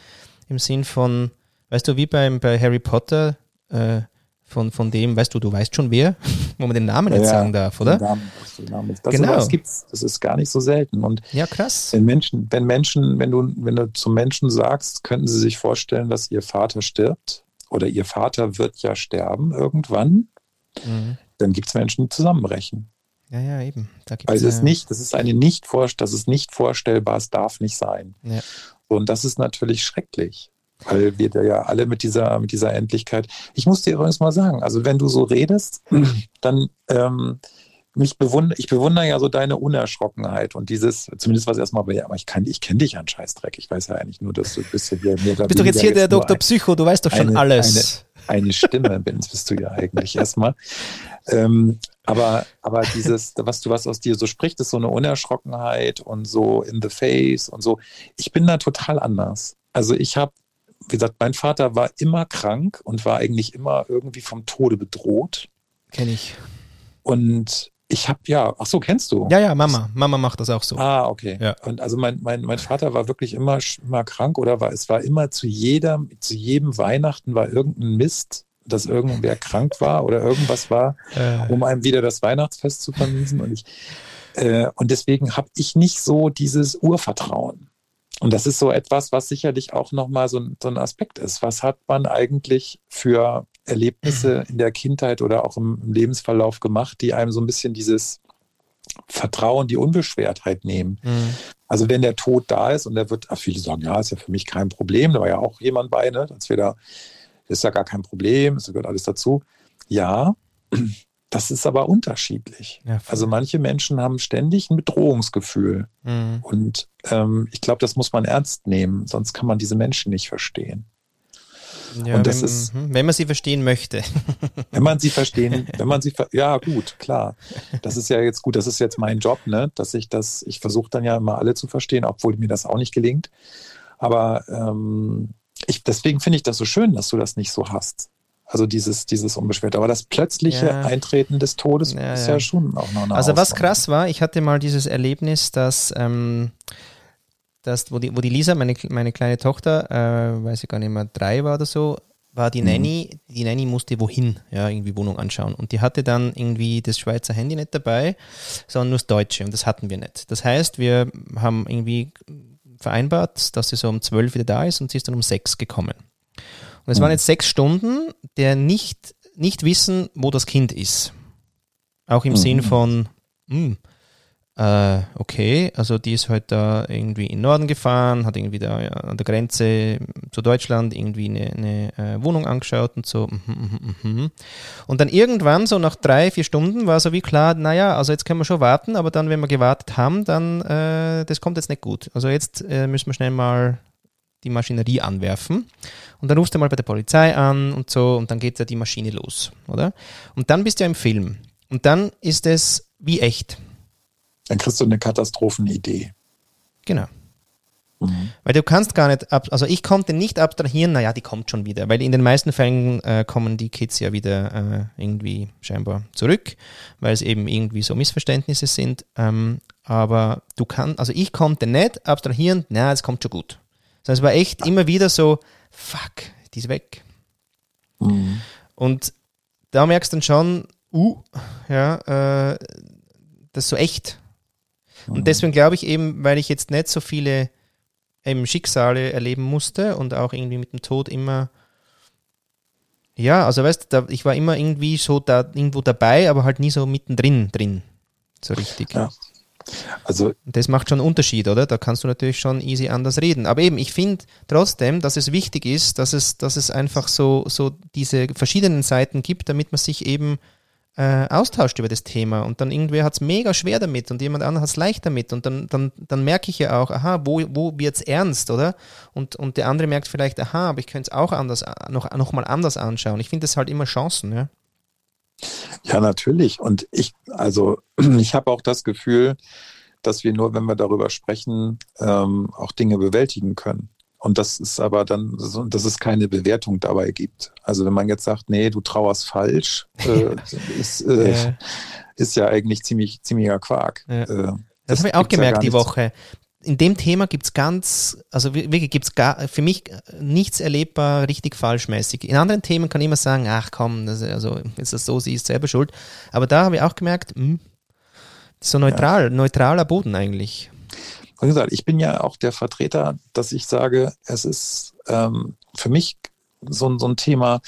im Sinn von, weißt du, wie beim, bei Harry Potter, äh, von, von dem, weißt du, du weißt schon wer, wo man den Namen nicht ja, sagen darf, oder? Namen, das genau. Das gibt's, das ist gar nicht so selten. Und ja, krass. Wenn Menschen, wenn Menschen, wenn du, wenn du zum Menschen sagst, könnten sie sich vorstellen, dass ihr Vater stirbt oder ihr Vater wird ja sterben irgendwann, mhm. dann gibt es Menschen, die zusammenbrechen. Ja, ja, eben. Also es ist nicht, das ist eine nicht das ist nicht vorstellbar, es darf nicht sein. Ja. Und das ist natürlich schrecklich. Weil wir da ja alle mit dieser, mit dieser Endlichkeit. Ich muss dir übrigens mal sagen, also wenn du so redest, dann ähm, mich bewundere, ich bewundere ja so deine Unerschrockenheit und dieses, zumindest was erstmal bei, aber ich kann, ich kenne dich ja einen Scheißdreck. Ich weiß ja eigentlich nur, dass du bist ja hier mehr Bist doch jetzt hier der Dr. Psycho, du weißt doch schon eine, alles. Eine, eine Stimme bist du ja eigentlich erstmal. Ähm, aber, aber dieses, was du was aus dir so spricht, ist so eine Unerschrockenheit und so in the face und so. Ich bin da total anders. Also ich habe wie gesagt, mein Vater war immer krank und war eigentlich immer irgendwie vom Tode bedroht. Kenne ich. Und ich habe ja, ach so, kennst du? Ja, ja, Mama. Mama macht das auch so. Ah, okay. Ja. Und also mein, mein, mein Vater war wirklich immer, immer krank oder war, es war immer zu jeder, zu jedem Weihnachten war irgendein Mist, dass irgendwer krank war oder irgendwas war, äh. um einem wieder das Weihnachtsfest zu vermiesen. Und ich, äh, und deswegen habe ich nicht so dieses Urvertrauen. Und das ist so etwas, was sicherlich auch nochmal so, so ein Aspekt ist. Was hat man eigentlich für Erlebnisse in der Kindheit oder auch im, im Lebensverlauf gemacht, die einem so ein bisschen dieses Vertrauen, die Unbeschwertheit nehmen. Mhm. Also wenn der Tod da ist und der wird, ach, viele sagen, ja, ist ja für mich kein Problem, da war ja auch jemand bei, ne, als wir da, ist ja gar kein Problem, es gehört alles dazu. Ja, das ist aber unterschiedlich. Ja, also manche Menschen haben ständig ein Bedrohungsgefühl. Mhm. Und ähm, ich glaube, das muss man ernst nehmen, sonst kann man diese Menschen nicht verstehen. Ja, und das wenn, ist, mhm, wenn man sie verstehen möchte. wenn man sie verstehen, wenn man sie, ja gut, klar. Das ist ja jetzt gut, das ist jetzt mein Job, ne, dass ich das, ich versuche dann ja immer alle zu verstehen, obwohl mir das auch nicht gelingt. Aber ähm, ich, deswegen finde ich das so schön, dass du das nicht so hast. Also dieses, dieses unbeschwerte. Aber das plötzliche ja. Eintreten des Todes ja, ist ja, ja, schon auch noch eine Also was krass war, ich hatte mal dieses Erlebnis, dass, ähm, dass wo, die, wo die Lisa, meine, meine kleine Tochter, äh, weiß ich gar nicht mehr, drei war oder so, war die mhm. Nanny, die Nanny musste wohin, ja, irgendwie Wohnung anschauen. Und die hatte dann irgendwie das Schweizer Handy nicht dabei, sondern nur das Deutsche. Und das hatten wir nicht. Das heißt, wir haben irgendwie vereinbart, dass sie so um zwölf wieder da ist und sie ist dann um sechs gekommen. Und es waren jetzt sechs Stunden, der nicht, nicht wissen, wo das Kind ist. Auch im mhm. Sinn von, mh, hm, äh, okay, also die ist heute halt da irgendwie in den Norden gefahren, hat irgendwie da ja, an der Grenze zu Deutschland irgendwie eine, eine äh, Wohnung angeschaut und so. Mhm, mhm, mhm. Und dann irgendwann, so nach drei, vier Stunden, war so wie klar, naja, also jetzt können wir schon warten, aber dann, wenn wir gewartet haben, dann, äh, das kommt jetzt nicht gut. Also jetzt äh, müssen wir schnell mal die Maschinerie anwerfen. Und dann rufst du mal bei der Polizei an und so und dann geht ja die Maschine los, oder? Und dann bist du ja im Film. Und dann ist es wie echt. Dann kriegst du eine Katastrophenidee. Genau. Mhm. Weil du kannst gar nicht, ab, also ich konnte nicht abstrahieren, naja, die kommt schon wieder, weil in den meisten Fällen äh, kommen die Kids ja wieder äh, irgendwie scheinbar zurück, weil es eben irgendwie so Missverständnisse sind. Ähm, aber du kannst, also ich konnte nicht abstrahieren, naja, es kommt schon gut. Sondern es war echt immer wieder so, fuck, die ist weg. Mhm. Und da merkst du dann schon, uh, ja, äh, das ist so echt. Und mhm. deswegen glaube ich eben, weil ich jetzt nicht so viele eben Schicksale erleben musste und auch irgendwie mit dem Tod immer, ja, also weißt du, ich war immer irgendwie so da irgendwo dabei, aber halt nie so mittendrin drin, so richtig. Ja. Also das macht schon einen Unterschied, oder? Da kannst du natürlich schon easy anders reden. Aber eben, ich finde trotzdem, dass es wichtig ist, dass es, dass es einfach so, so diese verschiedenen Seiten gibt, damit man sich eben äh, austauscht über das Thema und dann irgendwer hat es mega schwer damit und jemand anderes hat es leicht damit und dann, dann, dann merke ich ja auch, aha, wo, wo wird es ernst, oder? Und, und der andere merkt vielleicht, aha, aber ich könnte es auch anders, noch, noch mal anders anschauen. Ich finde das halt immer Chancen, ja. Ja, natürlich. Und ich, also ich habe auch das Gefühl, dass wir nur, wenn wir darüber sprechen, ähm, auch Dinge bewältigen können. Und das ist aber dann, dass es keine Bewertung dabei gibt. Also wenn man jetzt sagt, nee, du trauerst falsch, äh, ist, äh, ja. ist ja eigentlich ziemlich, ziemlicher Quark. Ja. Äh, das, das habe ich auch gemerkt ja die Woche. In dem Thema gibt es ganz, also wirklich gibt es für mich nichts erlebbar richtig falschmäßig. In anderen Themen kann ich immer sagen, ach komm, das, also, es das so siehst, selber schuld. Aber da habe ich auch gemerkt, mh, hm, so neutral, neutraler Boden eigentlich. Wie gesagt, ich bin ja auch der Vertreter, dass ich sage, es ist ähm, für mich so, so ein Thema,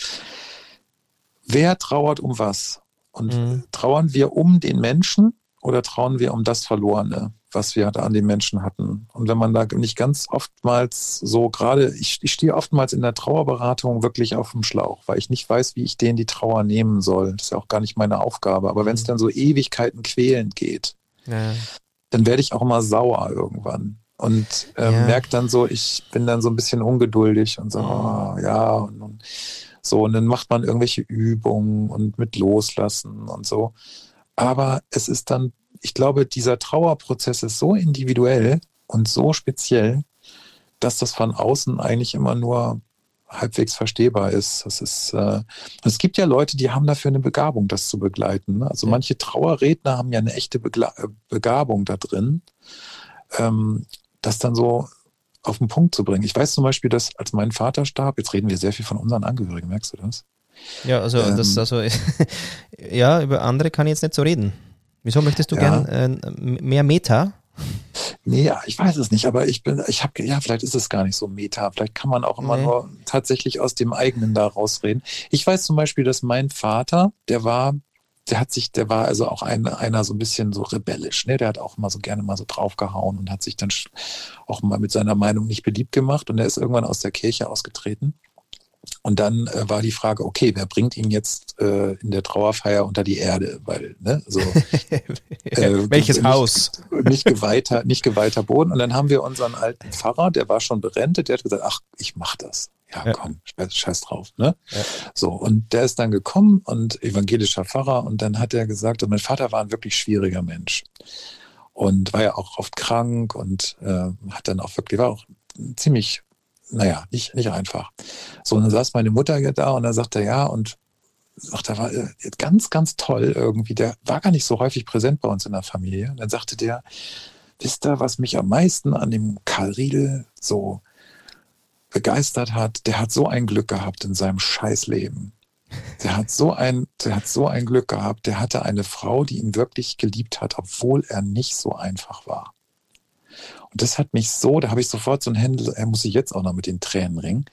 wer trauert um was? Und mhm. trauern wir um den Menschen oder trauern wir um das Verlorene, was wir da an den Menschen hatten? Und wenn man da nicht ganz oftmals so gerade, ich, ich stehe oftmals in der Trauerberatung wirklich auf dem Schlauch, weil ich nicht weiß, wie ich denen die Trauer nehmen soll. Das ist ja auch gar nicht meine Aufgabe. Aber wenn es mhm. dann so Ewigkeiten quälend geht, ja dann werde ich auch immer sauer irgendwann und ähm, ja. merke dann so, ich bin dann so ein bisschen ungeduldig und so, oh, ja, und, und, so, und dann macht man irgendwelche Übungen und mit Loslassen und so. Aber es ist dann, ich glaube, dieser Trauerprozess ist so individuell und so speziell, dass das von außen eigentlich immer nur halbwegs verstehbar ist. Das ist, äh, es gibt ja Leute, die haben dafür eine Begabung, das zu begleiten. Ne? Also ja. manche Trauerredner haben ja eine echte Begla äh, Begabung da drin, ähm, das dann so auf den Punkt zu bringen. Ich weiß zum Beispiel, dass als mein Vater starb, jetzt reden wir sehr viel von unseren Angehörigen, merkst du das? Ja, also ähm, das, also ja, über andere kann ich jetzt nicht so reden. Wieso möchtest du ja. gern äh, mehr Meta? Nee, ich weiß es nicht, aber ich bin, ich habe, ja, vielleicht ist es gar nicht so meta. Vielleicht kann man auch immer nee. nur tatsächlich aus dem eigenen da rausreden. Ich weiß zum Beispiel, dass mein Vater, der war, der hat sich, der war also auch ein, einer so ein bisschen so rebellisch, ne? Der hat auch immer so gerne mal so draufgehauen und hat sich dann auch mal mit seiner Meinung nicht beliebt gemacht und er ist irgendwann aus der Kirche ausgetreten. Und dann äh, war die Frage, okay, wer bringt ihn jetzt äh, in der Trauerfeier unter die Erde? Weil, ne, so äh, welches nicht, Haus? Nicht geweihter, nicht geweihter Boden. Und dann haben wir unseren alten Pfarrer, der war schon berentet, der hat gesagt, ach, ich mach das. Ja, ja. komm, scheiß, scheiß drauf. Ne? Ja. So, und der ist dann gekommen und evangelischer Pfarrer und dann hat er gesagt, und mein Vater war ein wirklich schwieriger Mensch und war ja auch oft krank und äh, hat dann auch wirklich, war auch ziemlich, naja, nicht, nicht einfach. So, und dann saß meine Mutter da und dann sagte er, ja, und ach, der war äh, ganz, ganz toll irgendwie. Der war gar nicht so häufig präsent bei uns in der Familie. Und dann sagte der, wisst ihr, was mich am meisten an dem Karl Riedel so begeistert hat? Der hat so ein Glück gehabt in seinem Scheißleben. Der hat so ein, der hat so ein Glück gehabt. Der hatte eine Frau, die ihn wirklich geliebt hat, obwohl er nicht so einfach war. Und das hat mich so, da habe ich sofort so ein Händel, er muss sich jetzt auch noch mit den Tränen ringen,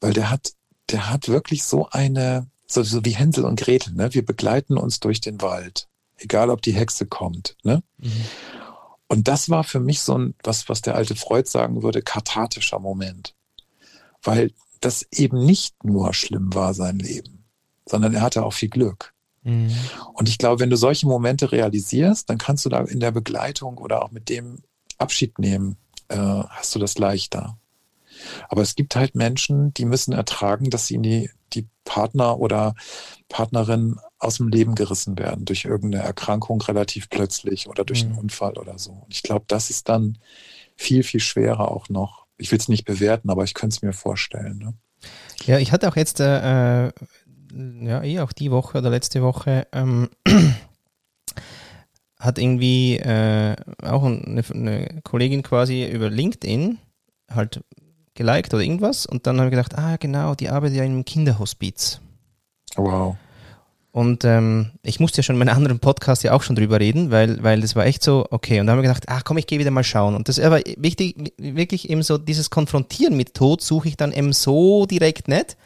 weil der hat, der hat wirklich so eine, so, so wie Hänsel und Gretel, ne? Wir begleiten uns durch den Wald, egal ob die Hexe kommt, ne? Mhm. Und das war für mich so ein, was, was der alte Freud sagen würde, kathartischer Moment. Weil das eben nicht nur schlimm war, sein Leben, sondern er hatte auch viel Glück. Mhm. Und ich glaube, wenn du solche Momente realisierst, dann kannst du da in der Begleitung oder auch mit dem Abschied nehmen, äh, hast du das leichter. Aber es gibt halt Menschen, die müssen ertragen, dass sie in die, die Partner oder Partnerin aus dem Leben gerissen werden durch irgendeine Erkrankung relativ plötzlich oder durch einen mhm. Unfall oder so. Und ich glaube, das ist dann viel, viel schwerer auch noch. Ich will es nicht bewerten, aber ich könnte es mir vorstellen. Ne? Ja, ich hatte auch jetzt, äh, äh, ja, eh auch die Woche oder letzte Woche, ähm, hat irgendwie äh, auch eine, eine Kollegin quasi über LinkedIn halt geliked oder irgendwas und dann habe ich gedacht, ah genau, die arbeitet ja in einem Kinderhospiz. Wow. Und ähm, ich musste ja schon in meinem anderen Podcast ja auch schon drüber reden, weil, weil das war echt so, okay. Und dann haben wir gedacht, ach komm, ich gehe wieder mal schauen. Und das ist aber wichtig, wirklich eben so dieses Konfrontieren mit Tod suche ich dann eben so direkt nicht.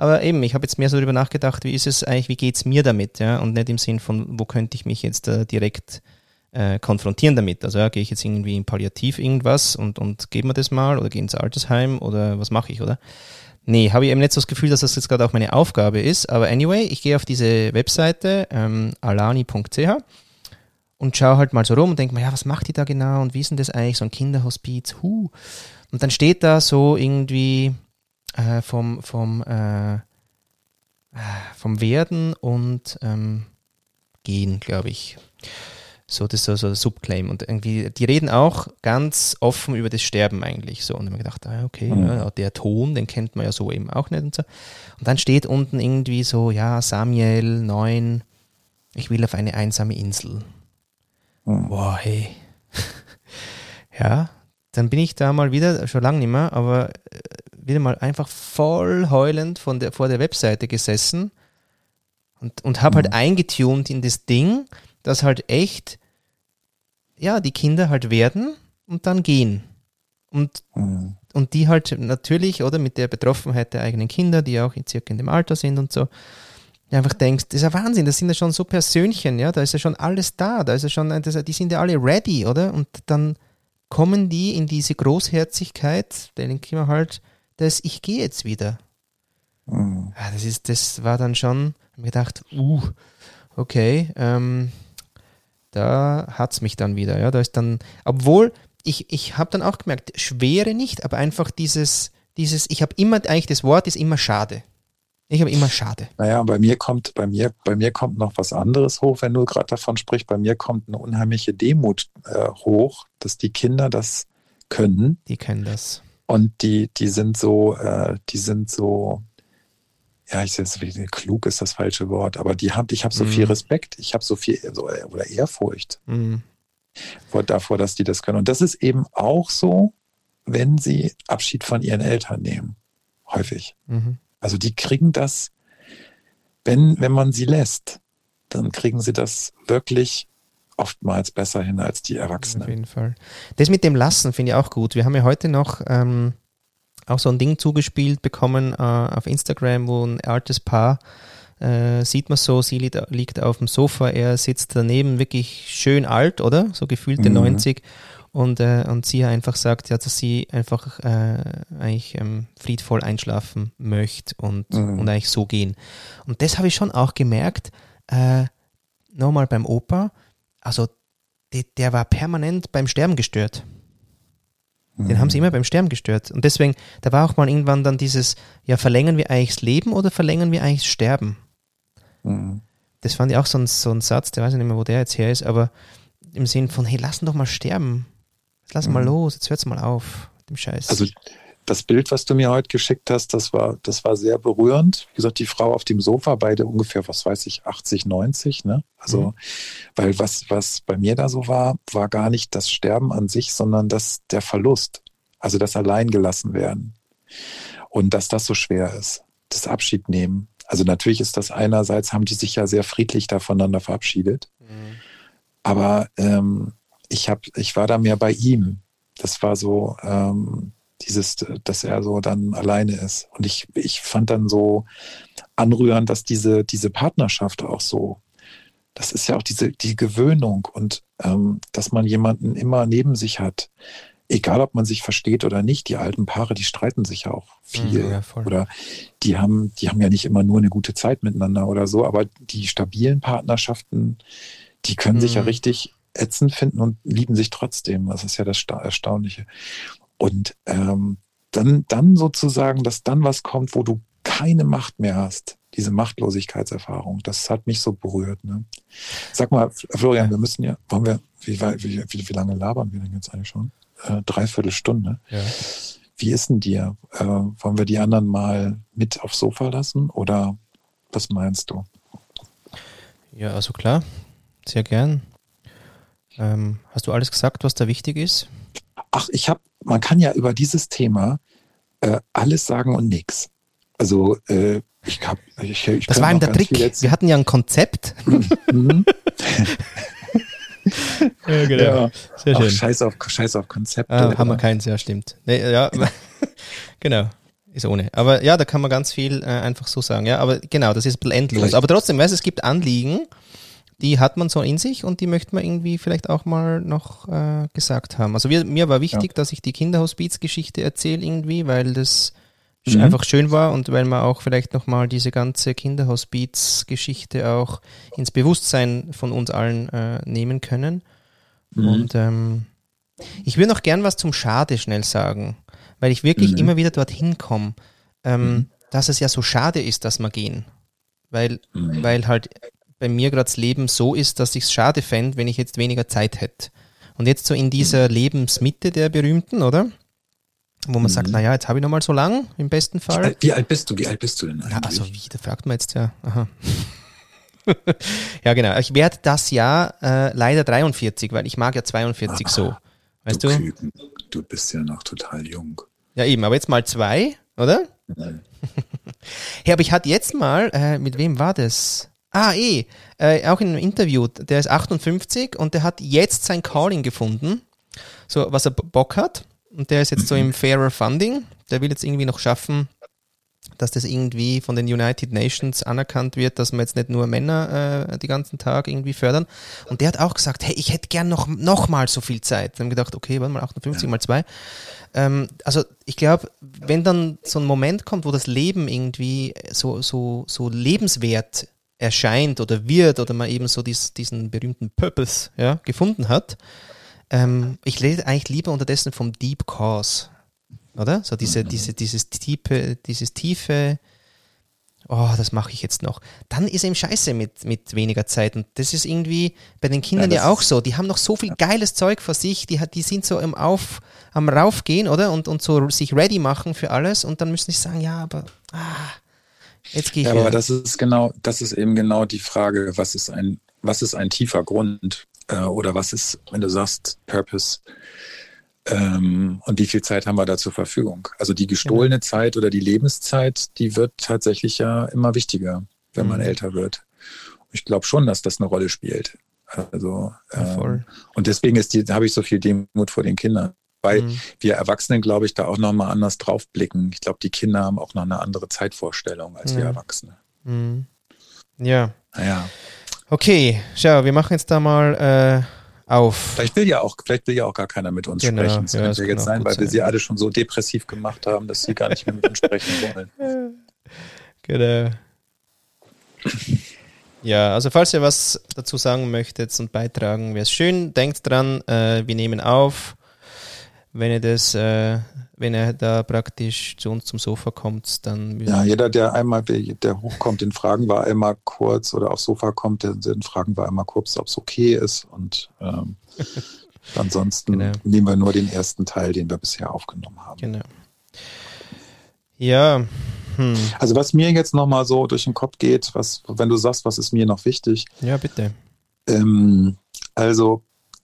Aber eben, ich habe jetzt mehr so darüber nachgedacht, wie ist es eigentlich, wie geht's mir damit, ja, und nicht im Sinn von, wo könnte ich mich jetzt äh, direkt äh, konfrontieren damit. Also ja, gehe ich jetzt irgendwie in Palliativ irgendwas und, und geben wir das mal oder gehe ins Altersheim oder was mache ich, oder? Nee, habe ich eben nicht so das Gefühl, dass das jetzt gerade auch meine Aufgabe ist. Aber anyway, ich gehe auf diese Webseite ähm, alani.ch und schaue halt mal so rum und denke mir, ja, was macht die da genau und wie ist denn das eigentlich, so ein Kinderhospiz, huh. Und dann steht da so irgendwie äh, vom, vom, äh, vom Werden und ähm, Gehen, glaube ich. So, das ist so, so ein Subclaim. Und irgendwie, die reden auch ganz offen über das Sterben eigentlich. So. Und dann habe ich gedacht, ah, okay, mhm. ja, der Ton, den kennt man ja so eben auch nicht und so. Und dann steht unten irgendwie so, ja, Samuel, neun, ich will auf eine einsame Insel. Mhm. Boah, hey. ja, dann bin ich da mal wieder, schon lange nicht mehr, aber äh, wieder mal einfach voll heulend von der, vor der Webseite gesessen und, und habe halt mhm. halt eingetunt in das Ding, dass halt echt ja, die Kinder halt werden und dann gehen. Und, mhm. und die halt natürlich, oder mit der Betroffenheit der eigenen Kinder, die auch in circa in dem Alter sind und so, einfach denkst, das ist ja Wahnsinn, das sind ja schon so Persönchen, ja, da ist ja schon alles da, da ist ja schon, das, die sind ja alle ready, oder? Und dann kommen die in diese Großherzigkeit, denke ich mir halt, dass ich gehe jetzt wieder. Mhm. Ja, das ist, das war dann schon, mir gedacht, uh, okay, ähm, da hat es mich dann wieder. Ja, da ist dann, obwohl ich, ich habe dann auch gemerkt, Schwere nicht, aber einfach dieses, dieses, ich habe immer, eigentlich das Wort ist immer schade. Ich habe immer schade. Naja, bei mir kommt, bei mir, bei mir kommt noch was anderes hoch, wenn du gerade davon sprichst. Bei mir kommt eine unheimliche Demut äh, hoch, dass die Kinder das können. Die können das. Und die, die sind so, äh, die sind so, ja, ich jetzt klug ist das falsche Wort, aber die haben, ich habe so mm. viel mhm. Respekt, ich habe so viel so, oder Ehrfurcht mm. vor, davor, dass die das können. Und das ist eben auch so, wenn sie Abschied von ihren Eltern nehmen, häufig. Mm Also die kriegen das, wenn, wenn man sie lässt, dann kriegen sie das wirklich oftmals besser hin als die Erwachsenen. Auf jeden Fall. Das mit dem Lassen finde ich auch gut. Wir haben ja heute noch ähm, auch so ein Ding zugespielt bekommen äh, auf Instagram, wo ein altes Paar äh, sieht man so, sie liegt, liegt, auf dem Sofa, er sitzt daneben, wirklich schön alt, oder? So gefühlte mhm. 90. Und, äh, und sie einfach sagt, ja, dass sie einfach äh, eigentlich ähm, friedvoll einschlafen möchte und, mhm. und eigentlich so gehen. Und das habe ich schon auch gemerkt, äh, nochmal beim Opa, also die, der war permanent beim Sterben gestört. Den haben sie immer beim Sterben gestört. Und deswegen, da war auch mal irgendwann dann dieses, ja, verlängern wir eigentlich das Leben oder verlängern wir eigentlich das Sterben? Mhm. Das fand ich auch so ein, so ein Satz, der weiß ich nicht mehr, wo der jetzt her ist, aber im Sinn von, hey, lass ihn doch mal sterben. Lass mhm. mal los, jetzt hört's mal auf. dem Scheiß. Also das Bild, was du mir heute geschickt hast, das war, das war sehr berührend. Wie gesagt, die Frau auf dem Sofa, beide ungefähr, was weiß ich, 80, 90, ne? Also, mhm. weil was, was bei mir da so war, war gar nicht das Sterben an sich, sondern das, der Verlust. Also das Alleingelassen werden. Und dass das so schwer ist. Das Abschied nehmen. Also natürlich ist das einerseits, haben die sich ja sehr friedlich da voneinander verabschiedet. Mhm. Aber ähm, ich, hab, ich war da mehr bei ihm. Das war so, ähm, dieses, dass er so dann alleine ist. Und ich, ich fand dann so anrührend, dass diese, diese Partnerschaft auch so, das ist ja auch diese, die Gewöhnung und ähm, dass man jemanden immer neben sich hat. Egal, ob man sich versteht oder nicht, die alten Paare, die streiten sich ja auch viel. Ja, oder die haben, die haben ja nicht immer nur eine gute Zeit miteinander oder so, aber die stabilen Partnerschaften, die können mhm. sich ja mhm. richtig ätzend finden und lieben sich trotzdem. Das ist ja das Erstaunliche. Und ähm, dann, dann sozusagen, dass dann was kommt, wo du keine Macht mehr hast. Diese Machtlosigkeitserfahrung, das hat mich so berührt. Ne? Sag mal, Florian, wir müssen ja, wollen wir, wie, wie, wie, wie lange labern wir denn jetzt eigentlich schon? Äh, dreiviertel Stunde. Ja. Wie ist denn dir? Äh, wollen wir die anderen mal mit aufs Sofa lassen oder was meinst du? Ja, also klar, sehr gern. Ähm, hast du alles gesagt, was da wichtig ist? Ach, ich habe, man kann ja über dieses Thema äh, alles sagen und nichts. Also äh, ich habe, ich, ich Das war eben der Trick. Wir hatten ja ein Konzept. Mhm. ja, genau. Ja. Sehr schön. Ach, scheiß auf, scheiß auf Konzepte. Ah, haben wir keins, ja, stimmt. Nee, ja, genau. Ist ohne. Aber ja, da kann man ganz viel äh, einfach so sagen. Ja, aber genau, das ist ein bisschen endlos. Aber trotzdem, weißt es gibt Anliegen, die hat man so in sich und die möchte man irgendwie vielleicht auch mal noch äh, gesagt haben. Also wir, mir war wichtig, ja. dass ich die Kinderhospiz-Geschichte erzähle irgendwie, weil das mhm. einfach schön war und weil man auch vielleicht nochmal diese ganze Kinderhospiz-Geschichte auch ins Bewusstsein von uns allen äh, nehmen können. Mhm. Und ähm, ich würde noch gern was zum Schade schnell sagen, weil ich wirklich mhm. immer wieder dorthin komme, ähm, mhm. dass es ja so schade ist, dass wir gehen. Weil, mhm. weil halt bei mir gerade das Leben so ist, dass ich es schade fände, wenn ich jetzt weniger Zeit hätte. Und jetzt so in dieser Lebensmitte der Berühmten, oder? Wo man mhm. sagt, naja, jetzt habe ich noch mal so lang, im besten Fall. Wie alt bist du? Wie alt bist du denn eigentlich? Ja, also wie, da fragt man jetzt ja. Aha. ja, genau. Ich werde das Jahr äh, leider 43, weil ich mag ja 42 ah, so. Weißt du? Du? du bist ja noch total jung. Ja, eben, aber jetzt mal zwei, oder? Nein. ja, aber ich hatte jetzt mal, äh, mit wem war das? Ah, eh, äh, auch in einem Interview, der ist 58 und der hat jetzt sein Calling gefunden, so was er Bock hat. Und der ist jetzt so im Fairer Funding. Der will jetzt irgendwie noch schaffen, dass das irgendwie von den United Nations anerkannt wird, dass man jetzt nicht nur Männer äh, die ganzen Tag irgendwie fördern. Und der hat auch gesagt, hey, ich hätte gern noch, noch mal so viel Zeit. Dann haben gedacht, okay, warte mal, 58 mal zwei. Ähm, also ich glaube, wenn dann so ein Moment kommt, wo das Leben irgendwie so, so, so lebenswert erscheint oder wird oder man eben so dies, diesen berühmten Purpose ja, gefunden hat. Ähm, ich lese eigentlich lieber unterdessen vom Deep Cause, oder? So diese, diese, dieses tiefe, dieses tiefe, oh, das mache ich jetzt noch. Dann ist eben scheiße mit, mit weniger Zeit. Und das ist irgendwie bei den Kindern ja, ja auch so. Die haben noch so viel geiles Zeug vor sich, die, die sind so im Auf, am Raufgehen, oder? Und, und so sich ready machen für alles und dann müssen sie sagen, ja, aber ah, Jetzt gehe ich ja, aber das ist genau, das ist eben genau die Frage, was ist ein, was ist ein tiefer Grund äh, oder was ist, wenn du sagst Purpose ähm, und wie viel Zeit haben wir da zur Verfügung? Also die gestohlene genau. Zeit oder die Lebenszeit, die wird tatsächlich ja immer wichtiger, wenn mhm. man älter wird. Ich glaube schon, dass das eine Rolle spielt. Also ähm, und deswegen ist die, habe ich so viel Demut vor den Kindern. Weil mhm. wir Erwachsenen, glaube ich, da auch nochmal anders drauf blicken. Ich glaube, die Kinder haben auch noch eine andere Zeitvorstellung als mhm. wir Erwachsene. Mhm. Ja. Naja. Okay, schau, wir machen jetzt da mal äh, auf. Vielleicht will ja auch, vielleicht will ja auch gar keiner mit uns genau. sprechen. Das ja, könnte ja jetzt sein, weil sein. wir sie alle schon so depressiv gemacht haben, dass sie gar nicht mehr mit uns sprechen wollen. Genau. Ja, also falls ihr was dazu sagen möchtet und beitragen, wäre es schön. Denkt dran, äh, wir nehmen auf wenn er das, äh, wenn er da praktisch zu uns zum Sofa kommt, dann. Ja, jeder, der einmal, der hochkommt, den fragen wir einmal kurz oder aufs Sofa kommt, den, den fragen wir einmal kurz, ob es okay ist und ähm, Ansonsten genau. nehmen wir nur den ersten Teil, den wir bisher aufgenommen haben. Genau. Ja. Hm. Also was mir jetzt nochmal so durch den Kopf geht, was, wenn du sagst, was ist mir noch wichtig? Ja, bitte. Ähm, also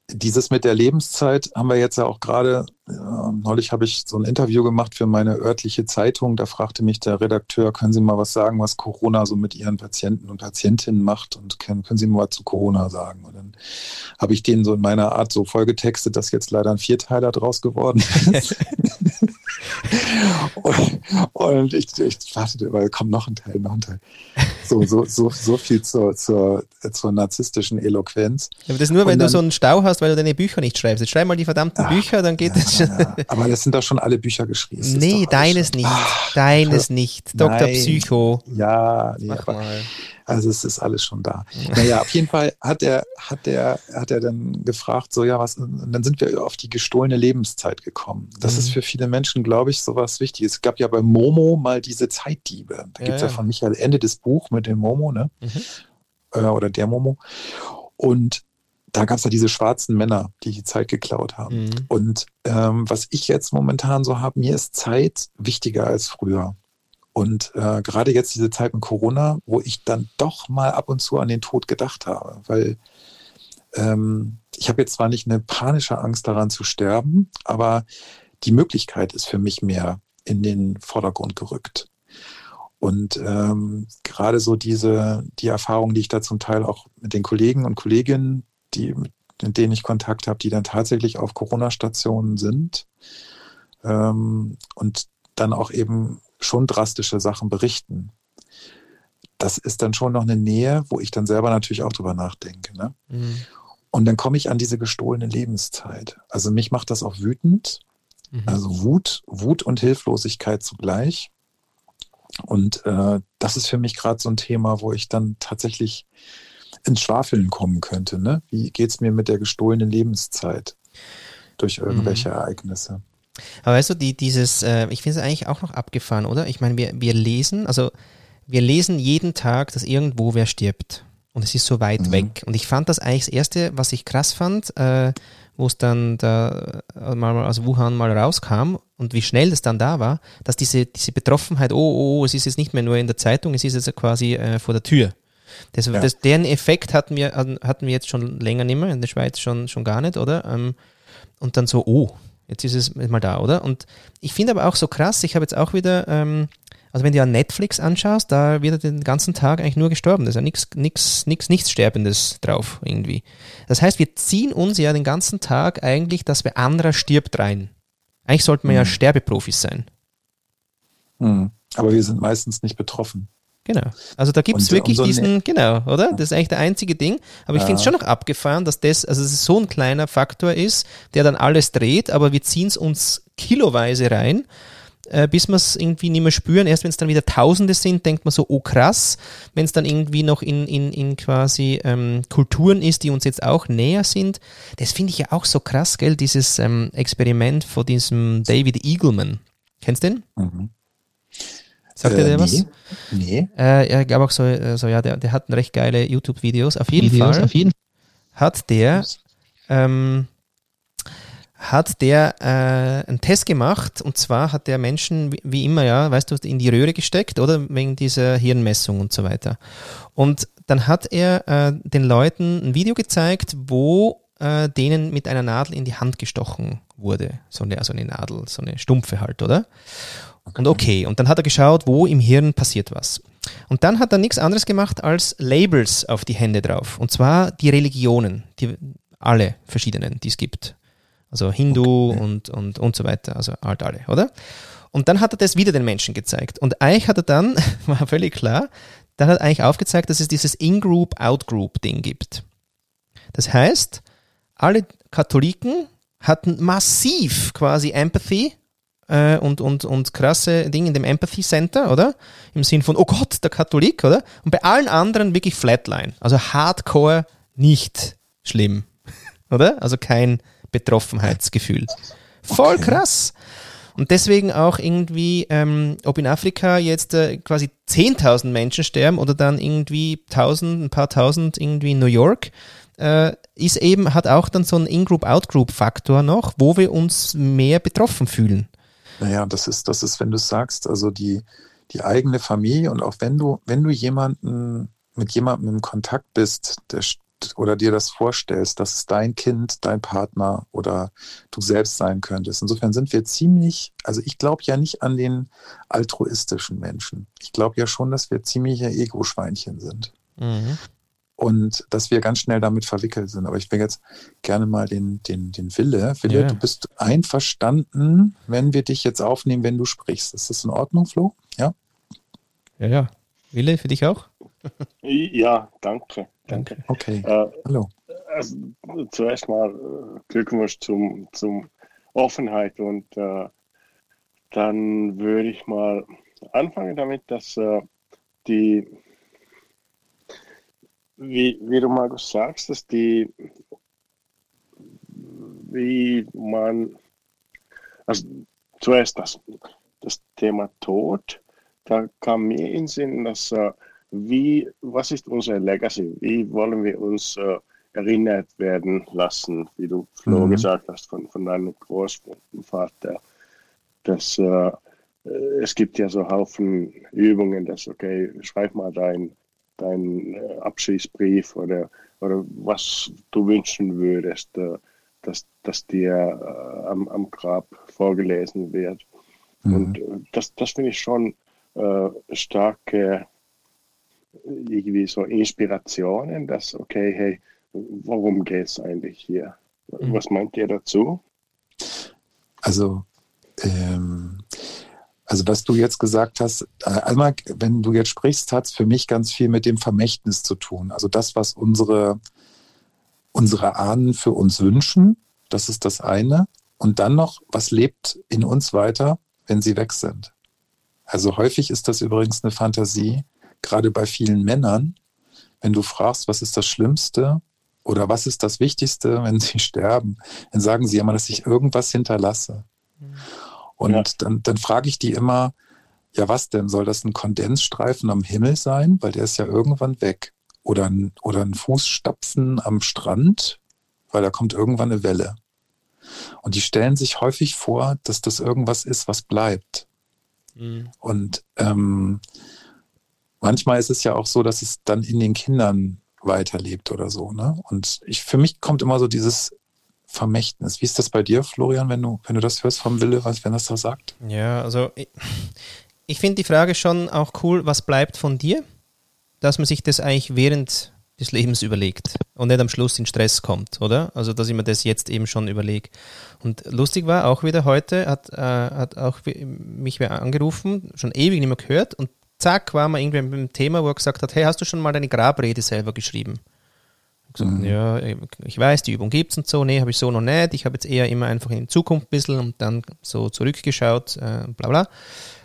dieses mit der Lebenszeit haben wir jetzt ja auch gerade, äh, neulich habe ich so ein Interview gemacht für meine örtliche Zeitung. Da fragte mich der Redakteur, können Sie mal was sagen, was Corona so mit Ihren Patienten und Patientinnen macht und können, können Sie mal was zu Corona sagen? Und dann habe ich denen so in meiner Art so vollgetextet, dass jetzt leider ein Vierteiler draus geworden ist. und, und, ich, ich wartete, weil kommt noch ein Teil, noch ein Teil. So, so, so, so viel zur, zur, zur narzisstischen Eloquenz. Ja, aber das nur, wenn dann, du so einen Stau hast, weil du deine Bücher nicht schreibst. Jetzt schreib mal die verdammten ja, Bücher, dann geht ja, das schon. Ja. Aber das sind doch schon alle Bücher geschrieben. Nee, deines nicht. Ach, deines nicht. Dr. Nein. Psycho. Ja, nee, Mach aber, mal. Also es ist alles schon da. Naja, auf jeden Fall hat er, hat er, hat er dann gefragt, so ja, was, und dann sind wir auf die gestohlene Lebenszeit gekommen. Das mhm. ist für viele Menschen, glaube ich, so was Wichtiges. Es gab ja bei Momo mal diese Zeitdiebe. Da ja, gibt es ja. ja. von Michael Ende des Buch mit dem Momo, ne? Mhm. Äh, oder der Momo. Und da gab es ja diese schwarzen Männer, die die Zeit geklaut haben. Mhm. Und ähm, was ich jetzt momentan so habe, mir ist Zeit wichtiger als früher. Und äh, gerade jetzt diese Zeit mit Corona, wo ich dann doch mal ab und zu an den Tod gedacht habe, weil ähm, ich habe jetzt zwar nicht eine panische Angst daran zu sterben, aber die Möglichkeit ist für mich mehr in den Vordergrund gerückt. Und ähm, gerade so diese, die Erfahrungen, die ich da zum Teil auch mit den Kollegen und Kolleginnen, die, mit denen ich Kontakt habe, die dann tatsächlich auf Corona-Stationen sind ähm, und dann auch eben schon drastische Sachen berichten. Das ist dann schon noch eine Nähe, wo ich dann selber natürlich auch drüber nachdenke. Ne? Mhm. Und dann komme ich an diese gestohlene Lebenszeit. Also mich macht das auch wütend. Mhm. Also Wut, Wut und Hilflosigkeit zugleich. Und äh, das ist für mich gerade so ein Thema, wo ich dann tatsächlich ins Schwafeln kommen könnte. Ne? Wie geht es mir mit der gestohlenen Lebenszeit durch irgendwelche mhm. Ereignisse? Aber weißt du, die, dieses, äh, ich finde es eigentlich auch noch abgefahren, oder? Ich meine, wir, wir lesen, also wir lesen jeden Tag, dass irgendwo wer stirbt. Und es ist so weit mhm. weg. Und ich fand das eigentlich das Erste, was ich krass fand, äh, wo es dann da äh, mal aus Wuhan mal rauskam und wie schnell das dann da war, dass diese, diese Betroffenheit, oh, oh, oh, es ist jetzt nicht mehr nur in der Zeitung, es ist jetzt quasi äh, vor der Tür. Das, ja. das, deren Effekt hatten wir, hatten wir jetzt schon länger nicht mehr, in der Schweiz schon, schon gar nicht, oder? Ähm, und dann so, oh, Jetzt ist es mal da, oder? Und ich finde aber auch so krass, ich habe jetzt auch wieder, ähm, also wenn du ja Netflix anschaust, da wird er den ganzen Tag eigentlich nur gestorben. Da ist ja nichts, nichts, nichts, nichts Sterbendes drauf irgendwie. Das heißt, wir ziehen uns ja den ganzen Tag eigentlich, dass wer anderer stirbt rein. Eigentlich sollten wir mhm. ja Sterbeprofis sein. Mhm. Aber wir sind meistens nicht betroffen. Genau. Also da gibt es wirklich diesen, genau, oder? Das ist eigentlich der einzige Ding. Aber ich ja. finde es schon noch abgefahren, dass das, also dass es so ein kleiner Faktor ist, der dann alles dreht, aber wir ziehen es uns kiloweise rein, äh, bis wir es irgendwie nicht mehr spüren. Erst wenn es dann wieder Tausende sind, denkt man so, oh krass. Wenn es dann irgendwie noch in, in, in quasi ähm, Kulturen ist, die uns jetzt auch näher sind, das finde ich ja auch so krass, gell? Dieses ähm, Experiment von diesem David Eagleman. Kennst du den? Mhm. Sagt äh, dir der nee. was? Nee. Äh, er gab auch so, äh, so ja, der, der hat recht geile YouTube-Videos. Auf jeden Videos, Fall auf jeden hat der ähm, hat der äh, einen Test gemacht und zwar hat der Menschen wie, wie immer ja, weißt du, in die Röhre gesteckt oder wegen dieser Hirnmessung und so weiter. Und dann hat er äh, den Leuten ein Video gezeigt, wo äh, denen mit einer Nadel in die Hand gestochen wurde. So eine, also eine Nadel, so eine stumpfe halt, oder? Okay. Und okay, und dann hat er geschaut, wo im Hirn passiert was. Und dann hat er nichts anderes gemacht als Labels auf die Hände drauf. Und zwar die Religionen, die, alle verschiedenen, die es gibt. Also Hindu okay. und, und, und so weiter, also halt alle, oder? Und dann hat er das wieder den Menschen gezeigt. Und eigentlich hat er dann, war völlig klar, dann hat er eigentlich aufgezeigt, dass es dieses In-Group, Out-Group-Ding gibt. Das heißt, alle Katholiken hatten massiv quasi Empathy äh, und, und, und krasse Dinge in dem Empathy Center, oder? Im Sinn von, oh Gott, der Katholik, oder? Und bei allen anderen wirklich Flatline. Also Hardcore nicht schlimm, oder? Also kein Betroffenheitsgefühl. Voll krass. Und deswegen auch irgendwie, ähm, ob in Afrika jetzt äh, quasi 10.000 Menschen sterben oder dann irgendwie 1000, ein paar tausend irgendwie in New York, äh, ist eben, hat auch dann so einen In-Group-Out-Group-Faktor noch, wo wir uns mehr betroffen fühlen. Naja, das ist, das ist, wenn du sagst, also die, die eigene Familie und auch wenn du, wenn du jemanden mit jemandem im Kontakt bist, der, oder dir das vorstellst, dass es dein Kind, dein Partner oder du selbst sein könntest. Insofern sind wir ziemlich, also ich glaube ja nicht an den altruistischen Menschen. Ich glaube ja schon, dass wir ziemliche Ego-Schweinchen sind. Mhm. Und dass wir ganz schnell damit verwickelt sind. Aber ich will jetzt gerne mal den, den, den Wille. Wille, ja. du bist einverstanden, wenn wir dich jetzt aufnehmen, wenn du sprichst. Ist das in Ordnung, Flo? Ja? Ja, ja. Wille, für dich auch? Ja, danke. Danke. Okay. Äh, Hallo. Also, zuerst mal äh, Glückwunsch zum, zum Offenheit und äh, dann würde ich mal anfangen damit, dass äh, die, wie, wie du mal sagst, dass die, wie man, also zuerst das, das Thema Tod, da kam mir in den Sinn, dass äh, wie, was ist unser Legacy? Wie wollen wir uns äh, erinnert werden lassen, wie du Flo mhm. gesagt hast, von, von deinem Großvater? Dass, äh, es gibt ja so Haufen Übungen, dass, okay, schreib mal dein, dein äh, Abschiedsbrief oder, oder was du wünschen würdest, äh, dass, dass dir äh, am, am Grab vorgelesen wird. Mhm. Und das, das finde ich schon äh, starke irgendwie so Inspirationen, dass, okay, hey, worum geht es eigentlich hier? Mhm. Was meint ihr dazu? Also, ähm, also was du jetzt gesagt hast, äh, einmal, wenn du jetzt sprichst, hat es für mich ganz viel mit dem Vermächtnis zu tun. Also das, was unsere, unsere Ahnen für uns wünschen, das ist das eine. Und dann noch, was lebt in uns weiter, wenn sie weg sind? Also häufig ist das übrigens eine Fantasie, gerade bei vielen Männern, wenn du fragst, was ist das Schlimmste oder was ist das Wichtigste, wenn sie sterben, dann sagen sie immer, dass ich irgendwas hinterlasse. Mhm. Und ja. dann, dann frage ich die immer, ja, was denn? Soll das ein Kondensstreifen am Himmel sein? Weil der ist ja irgendwann weg. Oder ein, oder ein Fußstapfen am Strand, weil da kommt irgendwann eine Welle. Und die stellen sich häufig vor, dass das irgendwas ist, was bleibt. Mhm. Und ähm, manchmal ist es ja auch so, dass es dann in den Kindern weiterlebt oder so. Ne? Und ich, für mich kommt immer so dieses Vermächtnis. Wie ist das bei dir, Florian, wenn du, wenn du das hörst vom Wille, was, wenn das da sagt? Ja, also ich, ich finde die Frage schon auch cool, was bleibt von dir? Dass man sich das eigentlich während des Lebens überlegt und nicht am Schluss in Stress kommt, oder? Also, dass ich mir das jetzt eben schon überlege. Und lustig war auch wieder heute, hat, äh, hat auch mich wer angerufen, schon ewig nicht mehr gehört und zack, war man irgendwie mit dem Thema, wo er gesagt hat, hey, hast du schon mal deine Grabrede selber geschrieben? Gesagt, mhm. Ja, ich weiß, die Übung gibt es und so. Nee, habe ich so noch nicht. Ich habe jetzt eher immer einfach in die Zukunft ein bisschen und dann so zurückgeschaut, äh, bla bla.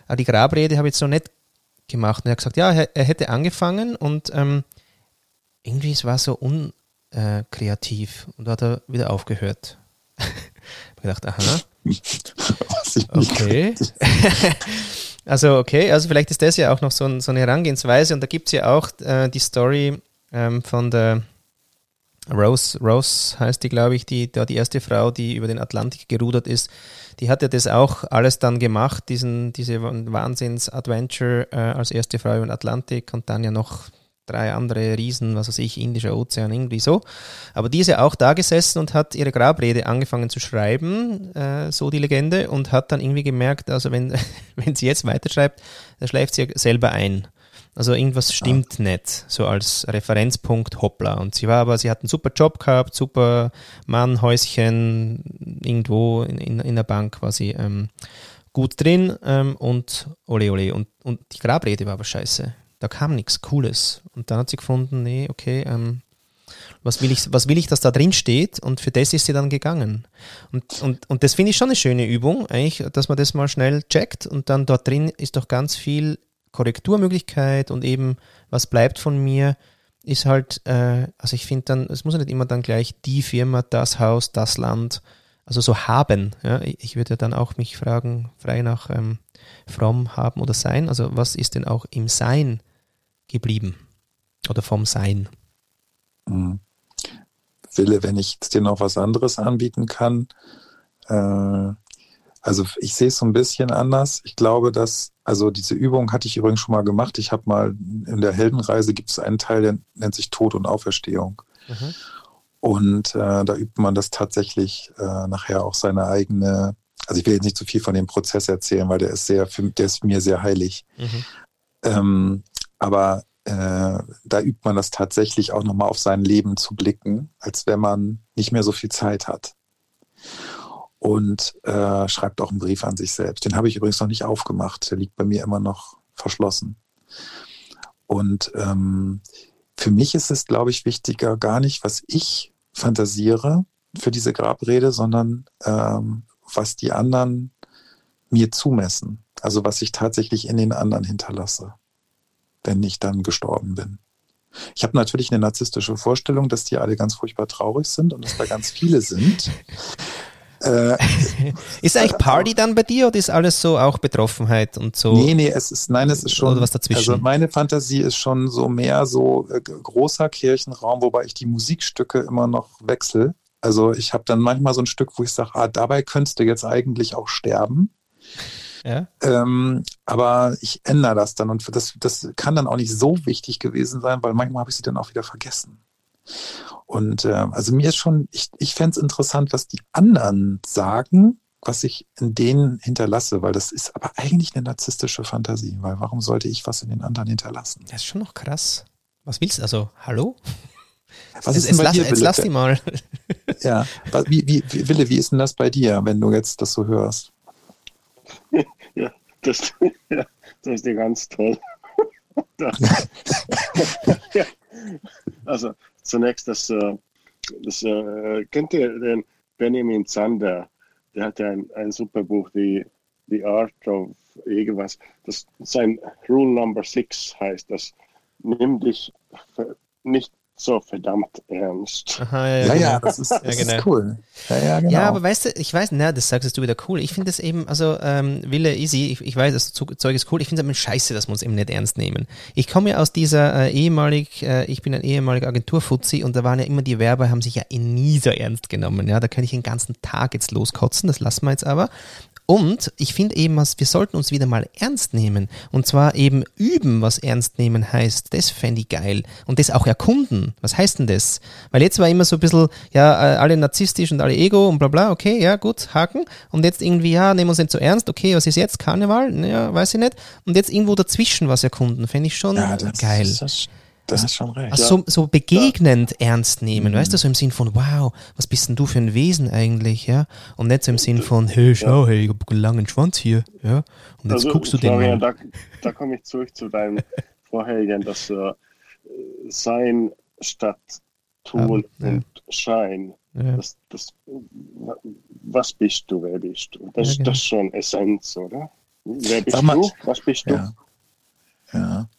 Aber die Grabrede habe ich jetzt noch nicht gemacht. Und er hat gesagt, ja, er, er hätte angefangen und ähm, irgendwie es war so unkreativ äh, und da hat er wieder aufgehört. ich habe gedacht, aha. okay. Also okay, also vielleicht ist das ja auch noch so, ein, so eine Herangehensweise und da gibt es ja auch äh, die Story ähm, von der Rose, Rose heißt die, glaube ich, die, die erste Frau, die über den Atlantik gerudert ist, die hat ja das auch alles dann gemacht, diesen, diese Wahnsinns-Adventure äh, als erste Frau über den Atlantik und dann ja noch drei andere Riesen, was weiß ich, Indischer Ozean, irgendwie so. Aber die ist ja auch da gesessen und hat ihre Grabrede angefangen zu schreiben, äh, so die Legende, und hat dann irgendwie gemerkt, also wenn, wenn sie jetzt weiterschreibt, dann schläft sie ja selber ein. Also irgendwas stimmt ah. nicht, so als Referenzpunkt, hoppla. Und sie war aber, sie hat einen super Job gehabt, super Mann, Häuschen, irgendwo in, in, in der Bank quasi ähm, gut drin ähm, und ole ole. Und, und die Grabrede war aber scheiße da kam nichts Cooles. Und dann hat sie gefunden, nee, okay, ähm, was will ich, was will ich, dass da drin steht? Und für das ist sie dann gegangen. Und, und, und das finde ich schon eine schöne Übung, eigentlich, dass man das mal schnell checkt und dann dort drin ist doch ganz viel Korrekturmöglichkeit und eben, was bleibt von mir, ist halt, äh, also ich finde dann, es muss ja nicht immer dann gleich die Firma, das Haus, das Land, also so haben. Ja? Ich würde ja dann auch mich fragen, frei nach ähm, fromm haben oder sein, also was ist denn auch im Sein geblieben oder vom Sein. Mhm. Wille, wenn ich dir noch was anderes anbieten kann. Äh, also ich sehe es so ein bisschen anders. Ich glaube, dass, also diese Übung hatte ich übrigens schon mal gemacht. Ich habe mal in der Heldenreise gibt es einen Teil, der nennt sich Tod und Auferstehung. Mhm. Und äh, da übt man das tatsächlich äh, nachher auch seine eigene, also ich will jetzt nicht zu viel von dem Prozess erzählen, weil der ist sehr, der ist mir sehr heilig. Mhm. Ähm, aber äh, da übt man das tatsächlich auch nochmal auf sein Leben zu blicken, als wenn man nicht mehr so viel Zeit hat und äh, schreibt auch einen Brief an sich selbst. Den habe ich übrigens noch nicht aufgemacht. Der liegt bei mir immer noch verschlossen. Und ähm, für mich ist es, glaube ich, wichtiger gar nicht, was ich fantasiere für diese Grabrede, sondern ähm, was die anderen mir zumessen. Also was ich tatsächlich in den anderen hinterlasse, wenn ich dann gestorben bin. Ich habe natürlich eine narzisstische Vorstellung, dass die alle ganz furchtbar traurig sind und dass da ganz viele sind. Äh, ist eigentlich Party dann bei dir oder ist alles so auch Betroffenheit und so? Nee, nee, es ist, nein, es ist schon, oder was dazwischen. also meine Fantasie ist schon so mehr so äh, großer Kirchenraum, wobei ich die Musikstücke immer noch wechsle. Also ich habe dann manchmal so ein Stück, wo ich sage, ah, dabei könntest du jetzt eigentlich auch sterben. Ja. Ähm, aber ich ändere das dann und das, das kann dann auch nicht so wichtig gewesen sein, weil manchmal habe ich sie dann auch wieder vergessen. Und äh, also mir ist schon, ich, ich fände es interessant, was die anderen sagen, was ich in denen hinterlasse, weil das ist aber eigentlich eine narzisstische Fantasie, weil warum sollte ich was in den anderen hinterlassen? Das ist schon noch krass. Was willst du? Also, hallo? Was ist denn bei lass, dir, jetzt lass die mal. Ja, wie, wie, wie, Wille, wie ist denn das bei dir, wenn du jetzt das so hörst? Ja, das, ja, das ist ja ganz toll. ja, also zunächst das, äh, das äh, kennt ihr den Benjamin Zander? Der hat ein, ein super Buch, die, The Art of irgendwas. Das sein Rule Number Six heißt das. Nimm dich nicht so verdammt ernst. Aha, ja, ja, ja, das, ist, das ja, genau. ist cool. Ja, ja, genau. ja, aber weißt du, ich weiß, na, das sagst du wieder cool. Ich finde das eben, also ähm, Wille, easy, ich, ich weiß, das Zeug ist cool. Ich finde es aber scheiße, dass wir uns eben nicht ernst nehmen. Ich komme ja aus dieser äh, ehemalig, äh, ich bin ein ehemaliger Agenturfuzzi und da waren ja immer die Werber, haben sich ja nie so ernst genommen. Ja, da kann ich den ganzen Tag jetzt loskotzen, das lassen wir jetzt aber. Und ich finde eben, wir sollten uns wieder mal ernst nehmen. Und zwar eben üben, was ernst nehmen heißt. Das fände ich geil. Und das auch erkunden. Was heißt denn das? Weil jetzt war immer so ein bisschen, ja, äh, alle narzisstisch und alle Ego und bla bla, okay, ja, gut, Haken. Und jetzt irgendwie, ja, nehmen wir uns nicht so ernst, okay, was ist jetzt? Karneval? Ja, weiß ich nicht. Und jetzt irgendwo dazwischen was erkunden, fände ich schon ja, geil. Ist das das ist schon recht. Also so, so begegnend ja. ernst nehmen, mhm. weißt du, so im Sinn von, wow, was bist denn du für ein Wesen eigentlich, ja? Und nicht so im Sinn von, hey, schau, ja. hey, ich hab einen langen Schwanz hier, ja? Und jetzt also, guckst du Florian, den mal. Da, da komme ich zurück zu deinem vorherigen, dass äh, Sein statt Tun ja. und Schein, das, das, was bist du, wer bist du? Das, genau. das ist schon Essenz, oder? Wer bist mal, du? Was bist du? Ja.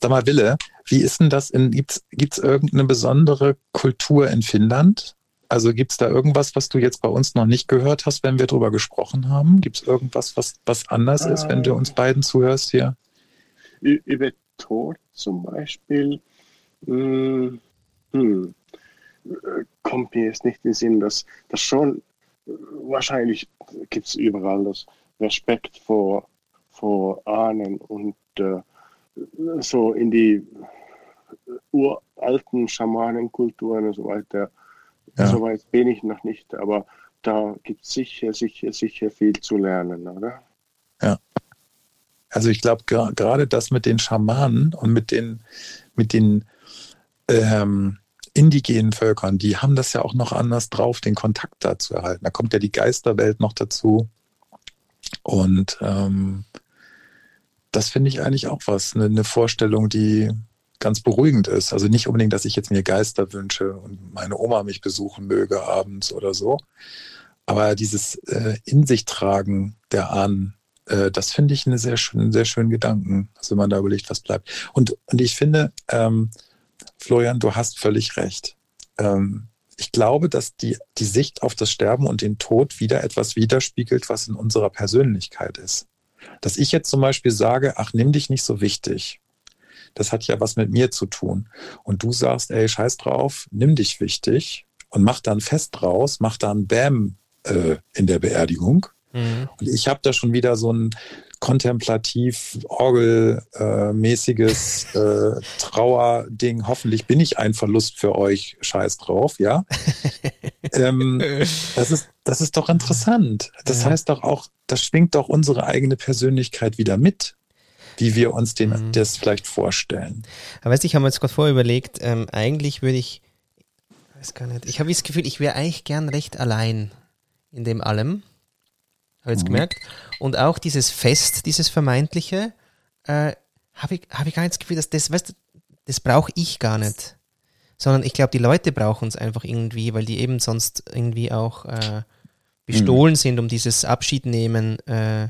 Sag mal, Wille, wie ist denn das? Gibt es irgendeine besondere Kultur in Finnland? Also gibt es da irgendwas, was du jetzt bei uns noch nicht gehört hast, wenn wir darüber gesprochen haben? Gibt es irgendwas, was, was anders ist, wenn du uns beiden zuhörst hier? Über Tod zum Beispiel hm, hm, kommt mir jetzt nicht in den Sinn, dass das schon wahrscheinlich gibt es überall das Respekt vor, vor Ahnen und äh, so in die uralten Schamanenkulturen und so weiter. Ja. So weit bin ich noch nicht, aber da gibt es sicher, sicher, sicher viel zu lernen, oder? Ja. Also ich glaube gerade das mit den Schamanen und mit den, mit den ähm, indigenen Völkern, die haben das ja auch noch anders drauf, den Kontakt da zu erhalten. Da kommt ja die Geisterwelt noch dazu. Und ähm, das finde ich eigentlich auch was, eine, eine, Vorstellung, die ganz beruhigend ist. Also nicht unbedingt, dass ich jetzt mir Geister wünsche und meine Oma mich besuchen möge abends oder so. Aber dieses äh, in sich tragen der Ahnen, äh, das finde ich eine sehr schön, einen sehr schönen Gedanken, also wenn man da überlegt, was bleibt. Und, und ich finde, ähm, Florian, du hast völlig recht. Ähm, ich glaube, dass die, die Sicht auf das Sterben und den Tod wieder etwas widerspiegelt, was in unserer Persönlichkeit ist. Dass ich jetzt zum Beispiel sage, ach, nimm dich nicht so wichtig. Das hat ja was mit mir zu tun. Und du sagst, ey, scheiß drauf, nimm dich wichtig. und macht dann Fest draus, macht dann Bam äh, in der Beerdigung. Mhm. Und ich habe da schon wieder so ein kontemplativ orgelmäßiges äh, äh, Trauerding. Hoffentlich bin ich ein Verlust für euch. Scheiß drauf, ja. ähm, das ist das ist doch interessant. Das ja. heißt doch auch, das schwingt doch unsere eigene Persönlichkeit wieder mit wie wir uns den, mhm. das vielleicht vorstellen. Aber weißt du, ich habe mir jetzt gerade vorher überlegt, ähm, eigentlich würde ich, weiß gar nicht, ich habe das Gefühl, ich wäre eigentlich gern recht allein in dem allem. Habe jetzt mhm. gemerkt. Und auch dieses Fest, dieses vermeintliche, äh, habe ich, hab ich gar nicht das Gefühl, dass das, weißt du, das brauche ich gar nicht. Sondern ich glaube, die Leute brauchen es einfach irgendwie, weil die eben sonst irgendwie auch äh, bestohlen mhm. sind um dieses Abschiednehmen, äh,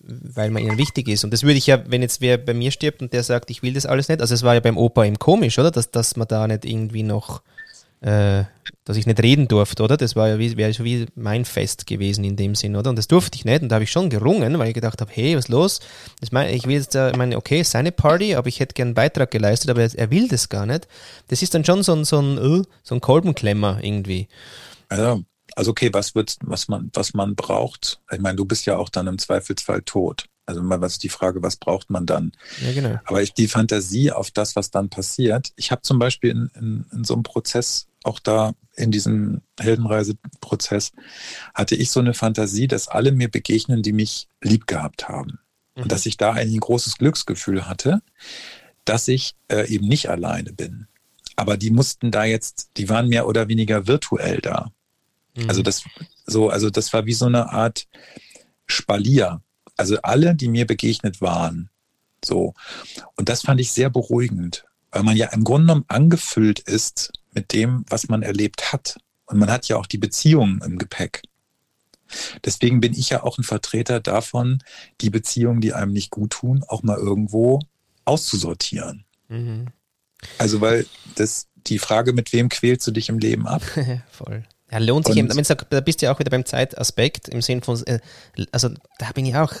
weil man ihnen wichtig ist. Und das würde ich ja, wenn jetzt wer bei mir stirbt und der sagt, ich will das alles nicht, also es war ja beim Opa eben komisch, oder? Dass, dass man da nicht irgendwie noch äh, dass ich nicht reden durfte, oder? Das war ja wie, wäre so wie mein Fest gewesen in dem Sinn, oder? Und das durfte ich nicht und da habe ich schon gerungen, weil ich gedacht habe, hey, was ist los? Das mein, ich will jetzt, ich meine, okay, seine Party, aber ich hätte gern einen Beitrag geleistet, aber er will das gar nicht. Das ist dann schon so ein, so ein, uh, so ein Kolbenklemmer irgendwie. Also, also okay, was wird, was man, was man braucht? Ich meine, du bist ja auch dann im Zweifelsfall tot. Also mal, was ist die Frage, was braucht man dann? Ja, genau. Aber ich, die Fantasie auf das, was dann passiert. Ich habe zum Beispiel in, in, in so einem Prozess auch da in diesem Heldenreiseprozess hatte ich so eine Fantasie, dass alle mir begegnen, die mich lieb gehabt haben. Mhm. Und dass ich da ein großes Glücksgefühl hatte, dass ich äh, eben nicht alleine bin. Aber die mussten da jetzt, die waren mehr oder weniger virtuell da. Mhm. Also das so, also das war wie so eine Art Spalier. Also alle, die mir begegnet waren. So. Und das fand ich sehr beruhigend, weil man ja im Grunde genommen angefüllt ist mit dem, was man erlebt hat. Und man hat ja auch die Beziehungen im Gepäck. Deswegen bin ich ja auch ein Vertreter davon, die Beziehungen, die einem nicht gut tun, auch mal irgendwo auszusortieren. Mhm. Also, weil das die Frage, mit wem quälst du dich im Leben ab? Voll. Ja, lohnt sich eben, da bist du ja auch wieder beim Zeitaspekt im Sinn von, äh, also da bin ich auch,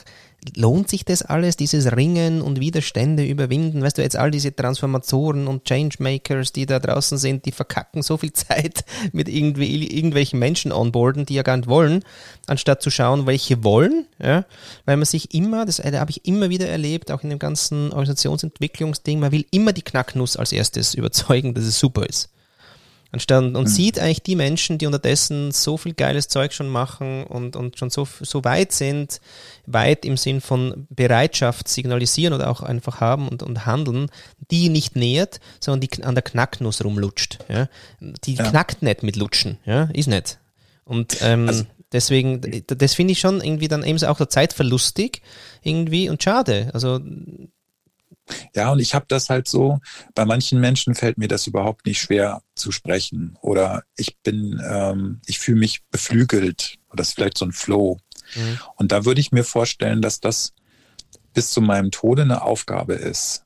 lohnt sich das alles, dieses Ringen und Widerstände überwinden? Weißt du, jetzt all diese Transformatoren und Changemakers, die da draußen sind, die verkacken so viel Zeit mit irgendwie irgendwelchen Menschen onboarden, die ja gar nicht wollen, anstatt zu schauen, welche wollen, ja, weil man sich immer, das äh, habe ich immer wieder erlebt, auch in dem ganzen Organisationsentwicklungsding, man will immer die Knacknuss als erstes überzeugen, dass es super ist. Anstatt, und mhm. sieht eigentlich die Menschen, die unterdessen so viel geiles Zeug schon machen und, und schon so, so weit sind, weit im Sinn von Bereitschaft signalisieren oder auch einfach haben und, und handeln, die nicht nähert, sondern die an der Knacknuss rumlutscht. Ja? Die ja. knackt nicht mit Lutschen, ja? ist nicht. Und ähm, also, deswegen, das finde ich schon irgendwie dann eben auch der Zeitverlustig irgendwie und schade. Also ja, und ich habe das halt so, bei manchen Menschen fällt mir das überhaupt nicht schwer zu sprechen. Oder ich bin, ähm, ich fühle mich beflügelt. Oder das ist vielleicht so ein Flow. Mhm. Und da würde ich mir vorstellen, dass das bis zu meinem Tode eine Aufgabe ist,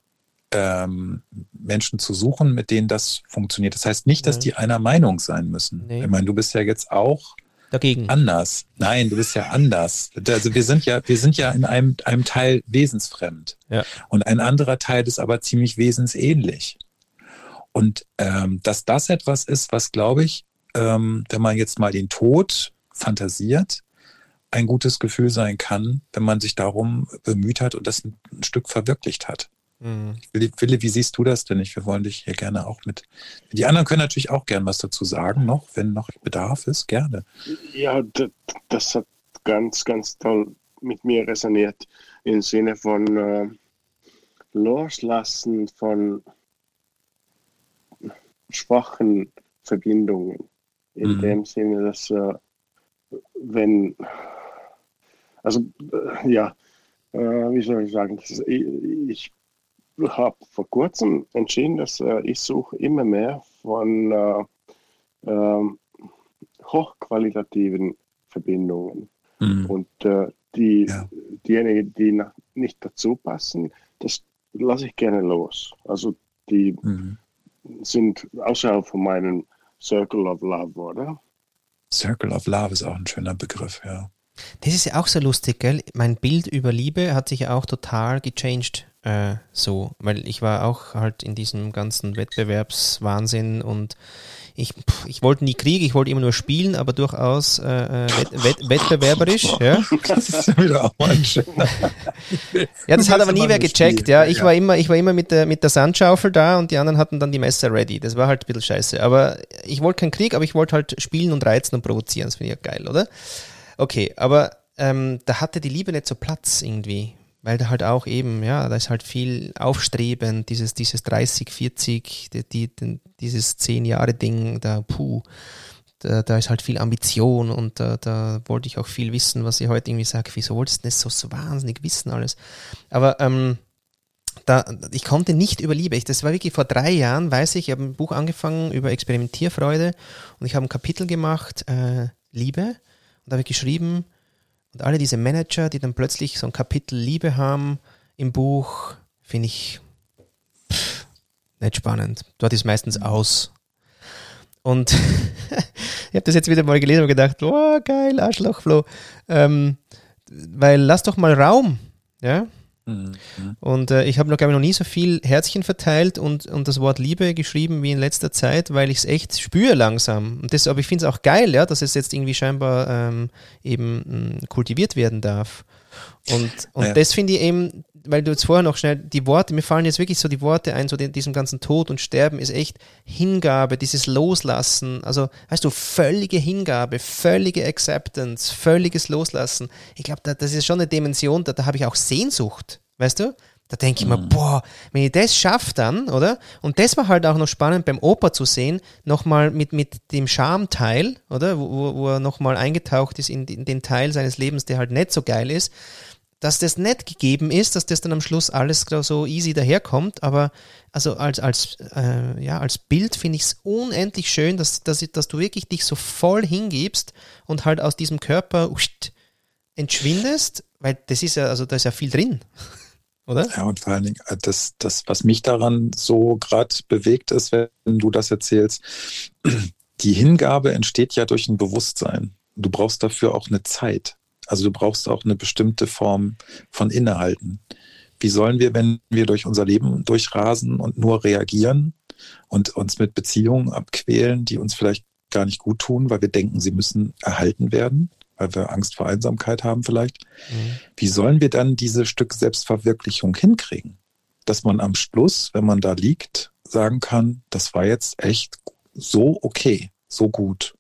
ähm, Menschen zu suchen, mit denen das funktioniert. Das heißt nicht, dass mhm. die einer Meinung sein müssen. Nee. Ich meine, du bist ja jetzt auch dagegen. Anders. Nein, du bist ja anders. Also wir sind ja, wir sind ja in einem, einem Teil wesensfremd. Ja. Und ein anderer Teil ist aber ziemlich wesensähnlich. Und ähm, dass das etwas ist, was, glaube ich, ähm, wenn man jetzt mal den Tod fantasiert, ein gutes Gefühl sein kann, wenn man sich darum bemüht hat und das ein, ein Stück verwirklicht hat. Mhm. Wille, wie siehst du das denn? Ich, wir wollen dich hier gerne auch mit. Die anderen können natürlich auch gern was dazu sagen, noch, wenn noch Bedarf ist, gerne. Ja, das, das hat ganz, ganz toll mit mir resoniert im Sinne von äh, Loslassen von schwachen Verbindungen. In mhm. dem Sinne, dass äh, wenn, also äh, ja, äh, wie soll ich sagen, ich, ich habe vor kurzem entschieden, dass äh, ich suche immer mehr von äh, äh, hochqualitativen Verbindungen. Mhm. Und äh, die, ja. diejenigen, die nicht dazu passen, das lasse ich gerne los. Also die mhm. sind außerhalb von meinem Circle of Love, oder? Circle of Love ist auch ein schöner Begriff, ja. Das ist ja auch so lustig, gell? Mein Bild über Liebe hat sich ja auch total gechanged Äh, so, weil ich war auch halt in diesem ganzen Wettbewerbswahnsinn und ich, ich wollte nie Krieg, ich wollte immer nur spielen, aber durchaus äh, äh wett, wett, wettbewerberisch. Ja. Das ist ja wieder auch ein Ja, das hat aber nie wer gecheckt. Ja, ich ja. war immer, ich war immer mit der, mit der Sandschaufel da und die anderen hatten dann die Messer ready. Das war halt ein bisschen scheiße. Aber ich wollte keinen Krieg, aber ich wollte halt spielen und reizen und provozieren. Das finde ich ja geil, oder? Okay, aber ähm, da hatte die Liebe nicht so Platz irgendwie weil da halt auch eben, ja, da ist halt viel Aufstreben, dieses, dieses 30, 40, die, die, dieses 10 Jahre Ding, da, puh, da, da ist halt viel Ambition und da, da wollte ich auch viel wissen, was ich heute irgendwie sage, wieso wolltest du das so, so wahnsinnig wissen alles? Aber ähm, da, ich konnte nicht über Liebe. Ich, das war wirklich vor drei Jahren, weiß ich, ich habe ein Buch angefangen über Experimentierfreude und ich habe ein Kapitel gemacht, äh, Liebe, und da habe ich geschrieben, und alle diese Manager, die dann plötzlich so ein Kapitel Liebe haben im Buch, finde ich nicht spannend. Dort ist meistens aus. Und ich habe das jetzt wieder mal gelesen und gedacht, oh geil, Arschlochflo. Ähm, weil lass doch mal Raum. Ja, Mhm. Und äh, ich habe noch, glaube ich, noch nie so viel Herzchen verteilt und, und das Wort Liebe geschrieben wie in letzter Zeit, weil ich es echt spüre langsam. Und das, aber ich finde es auch geil, ja, dass es jetzt irgendwie scheinbar ähm, eben mh, hm, kultiviert werden darf. Und, und ja. das finde ich eben, weil du jetzt vorher noch schnell die Worte, mir fallen jetzt wirklich so die Worte ein, so den, diesem ganzen Tod und Sterben ist echt Hingabe, dieses Loslassen, also weißt du, völlige Hingabe, völlige Acceptance, völliges Loslassen. Ich glaube, da, das ist schon eine Dimension, da, da habe ich auch Sehnsucht, weißt du? Da denke ich mir, mhm. boah, wenn ich das schaffe dann, oder? Und das war halt auch noch spannend beim Opa zu sehen, nochmal mit, mit dem Schamteil, oder? Wo, wo er nochmal eingetaucht ist in, in den Teil seines Lebens, der halt nicht so geil ist dass das nicht gegeben ist, dass das dann am Schluss alles so easy daherkommt, aber also als, als, äh, ja, als Bild finde ich es unendlich schön, dass, dass, dass du wirklich dich so voll hingibst und halt aus diesem Körper entschwindest, weil das ist ja, also da ist ja viel drin. Oder? Ja, und vor allen Dingen, äh, das, das was mich daran so gerade bewegt ist, wenn du das erzählst, die Hingabe entsteht ja durch ein Bewusstsein. Du brauchst dafür auch eine Zeit. Also du brauchst auch eine bestimmte Form von Innehalten. Wie sollen wir, wenn wir durch unser Leben durchrasen und nur reagieren und uns mit Beziehungen abquälen, die uns vielleicht gar nicht gut tun, weil wir denken, sie müssen erhalten werden, weil wir Angst vor Einsamkeit haben vielleicht. Mhm. Wie sollen wir dann diese Stück Selbstverwirklichung hinkriegen? Dass man am Schluss, wenn man da liegt, sagen kann, das war jetzt echt so okay, so gut.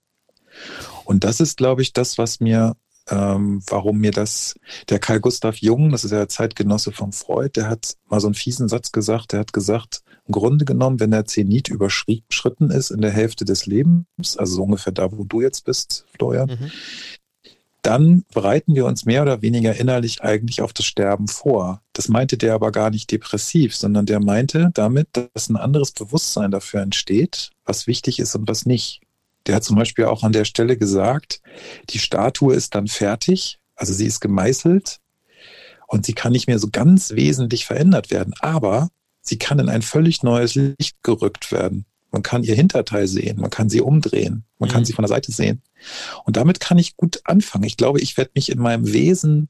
Und das ist, glaube ich, das, was mir ähm, warum mir das, der Karl Gustav Jung, das ist ja Zeitgenosse von Freud, der hat mal so einen fiesen Satz gesagt, der hat gesagt, im Grunde genommen, wenn der Zenit überschritten ist in der Hälfte des Lebens, also so ungefähr da, wo du jetzt bist, Florian, mhm. dann bereiten wir uns mehr oder weniger innerlich eigentlich auf das Sterben vor. Das meinte der aber gar nicht depressiv, sondern der meinte damit, dass ein anderes Bewusstsein dafür entsteht, was wichtig ist und was nicht. Der hat zum Beispiel auch an der Stelle gesagt, die Statue ist dann fertig, also sie ist gemeißelt und sie kann nicht mehr so ganz wesentlich verändert werden, aber sie kann in ein völlig neues Licht gerückt werden. Man kann ihr Hinterteil sehen, man kann sie umdrehen, man mhm. kann sie von der Seite sehen. Und damit kann ich gut anfangen. Ich glaube, ich werde mich in meinem Wesen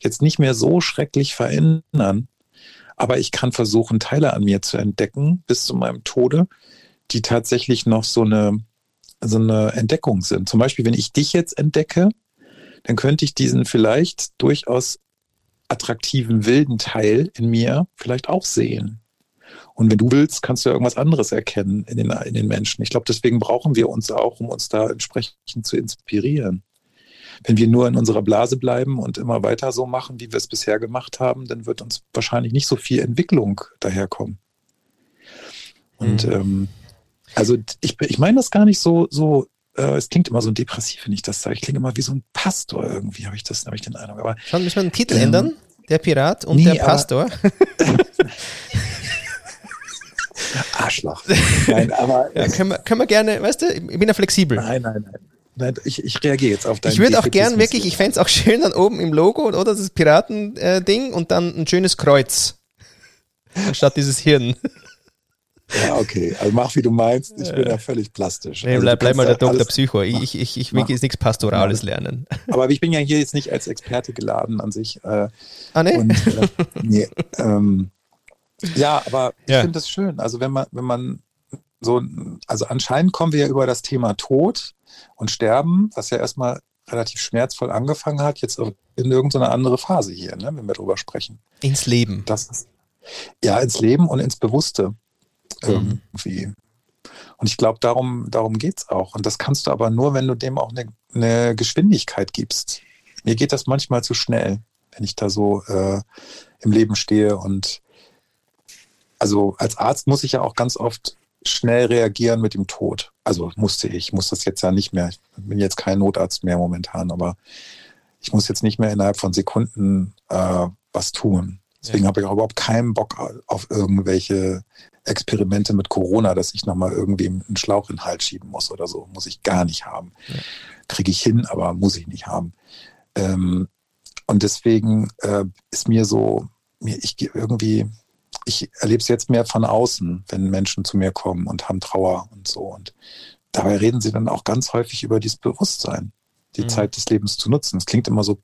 jetzt nicht mehr so schrecklich verändern, aber ich kann versuchen, Teile an mir zu entdecken bis zu meinem Tode, die tatsächlich noch so eine so eine Entdeckung sind. Zum Beispiel, wenn ich dich jetzt entdecke, dann könnte ich diesen vielleicht durchaus attraktiven wilden Teil in mir vielleicht auch sehen. Und wenn du willst, kannst du ja irgendwas anderes erkennen in den, in den Menschen. Ich glaube, deswegen brauchen wir uns auch, um uns da entsprechend zu inspirieren. Wenn wir nur in unserer Blase bleiben und immer weiter so machen, wie wir es bisher gemacht haben, dann wird uns wahrscheinlich nicht so viel Entwicklung daherkommen. Und mhm. ähm, also ich, ich meine das gar nicht so, so äh, es klingt immer so depressiv, wenn ich das sage. Ich klinge immer wie so ein Pastor irgendwie, habe ich das, habe ich den Eindruck. Aber, Schon müssen wir einen Titel ähm, ändern? Der Pirat und nee, der Pastor. Arschloch. Nein, aber. Ja, können, wir, können wir gerne, weißt du, ich bin ja flexibel. Nein, nein, nein. Nein, ich, ich reagiere jetzt auf dein Ich würde auch gern wirklich, ich fände es auch schön dann oben im Logo, oder das Piraten-Ding und dann ein schönes Kreuz. Anstatt dieses Hirn. Ja, okay. Also mach, wie du meinst. Ich bin ja völlig plastisch. Nee, also bleib, bleib mal der Dr. Psycho. Ich, ich, ich will jetzt nichts Pastorales lernen. Aber ich bin ja hier jetzt nicht als Experte geladen an sich. Äh, ah, nee? Und, äh, nee ähm, Ja, aber ich finde es schön. Also wenn man, wenn man so, also anscheinend kommen wir ja über das Thema Tod und Sterben, was ja erstmal relativ schmerzvoll angefangen hat, jetzt in irgendeine andere Phase hier, ne, wenn wir drüber sprechen. Ins Leben. Das ist, ja, ins Leben und ins Bewusste mhm. irgendwie. Und ich glaube, darum, darum geht es auch. Und das kannst du aber nur, wenn du dem auch eine, eine Geschwindigkeit gibst. Mir geht das manchmal zu schnell, wenn ich da so äh, im Leben stehe. Und also als Arzt muss ich ja auch ganz oft schnell reagieren mit dem Tod. Also musste ich, muss das jetzt ja nicht mehr. Ich bin jetzt kein Notarzt mehr momentan, aber ich muss jetzt nicht mehr innerhalb von Sekunden äh, was tun. Deswegen ja. habe ich auch überhaupt keinen Bock auf irgendwelche Experimente mit Corona, dass ich nochmal irgendwie einen Schlauch in den Hals schieben muss oder so. Muss ich gar nicht haben. Ja. Kriege ich hin, aber muss ich nicht haben. Ähm, und deswegen äh, ist mir so, mir, ich irgendwie, ich erlebe es jetzt mehr von außen, wenn Menschen zu mir kommen und haben Trauer und so. Und dabei reden sie dann auch ganz häufig über dieses Bewusstsein, die mhm. Zeit des Lebens zu nutzen. Es klingt immer so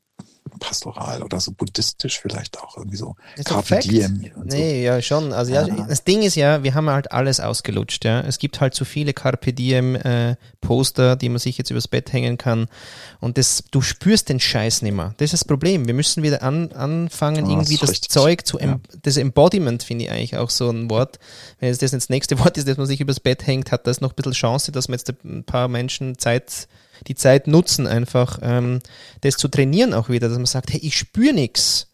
pastoral oder so buddhistisch vielleicht auch irgendwie so. Carpe Diem. Nee, so. ja, schon. Also ja, ja, das Ding ist ja, wir haben halt alles ausgelutscht, ja. Es gibt halt so viele Carpe Diem äh, Poster, die man sich jetzt übers Bett hängen kann und das, du spürst den Scheiß nicht mehr. Das ist das Problem. Wir müssen wieder an, anfangen, oh, irgendwie das, das Zeug zu, ja. das Embodiment finde ich eigentlich auch so ein Wort. Wenn es das ins nächste Wort ist, dass man sich übers Bett hängt, hat das noch ein bisschen Chance, dass man jetzt ein paar Menschen Zeit die Zeit nutzen, einfach ähm, das zu trainieren auch wieder, dass man sagt, hey, ich spüre nichts.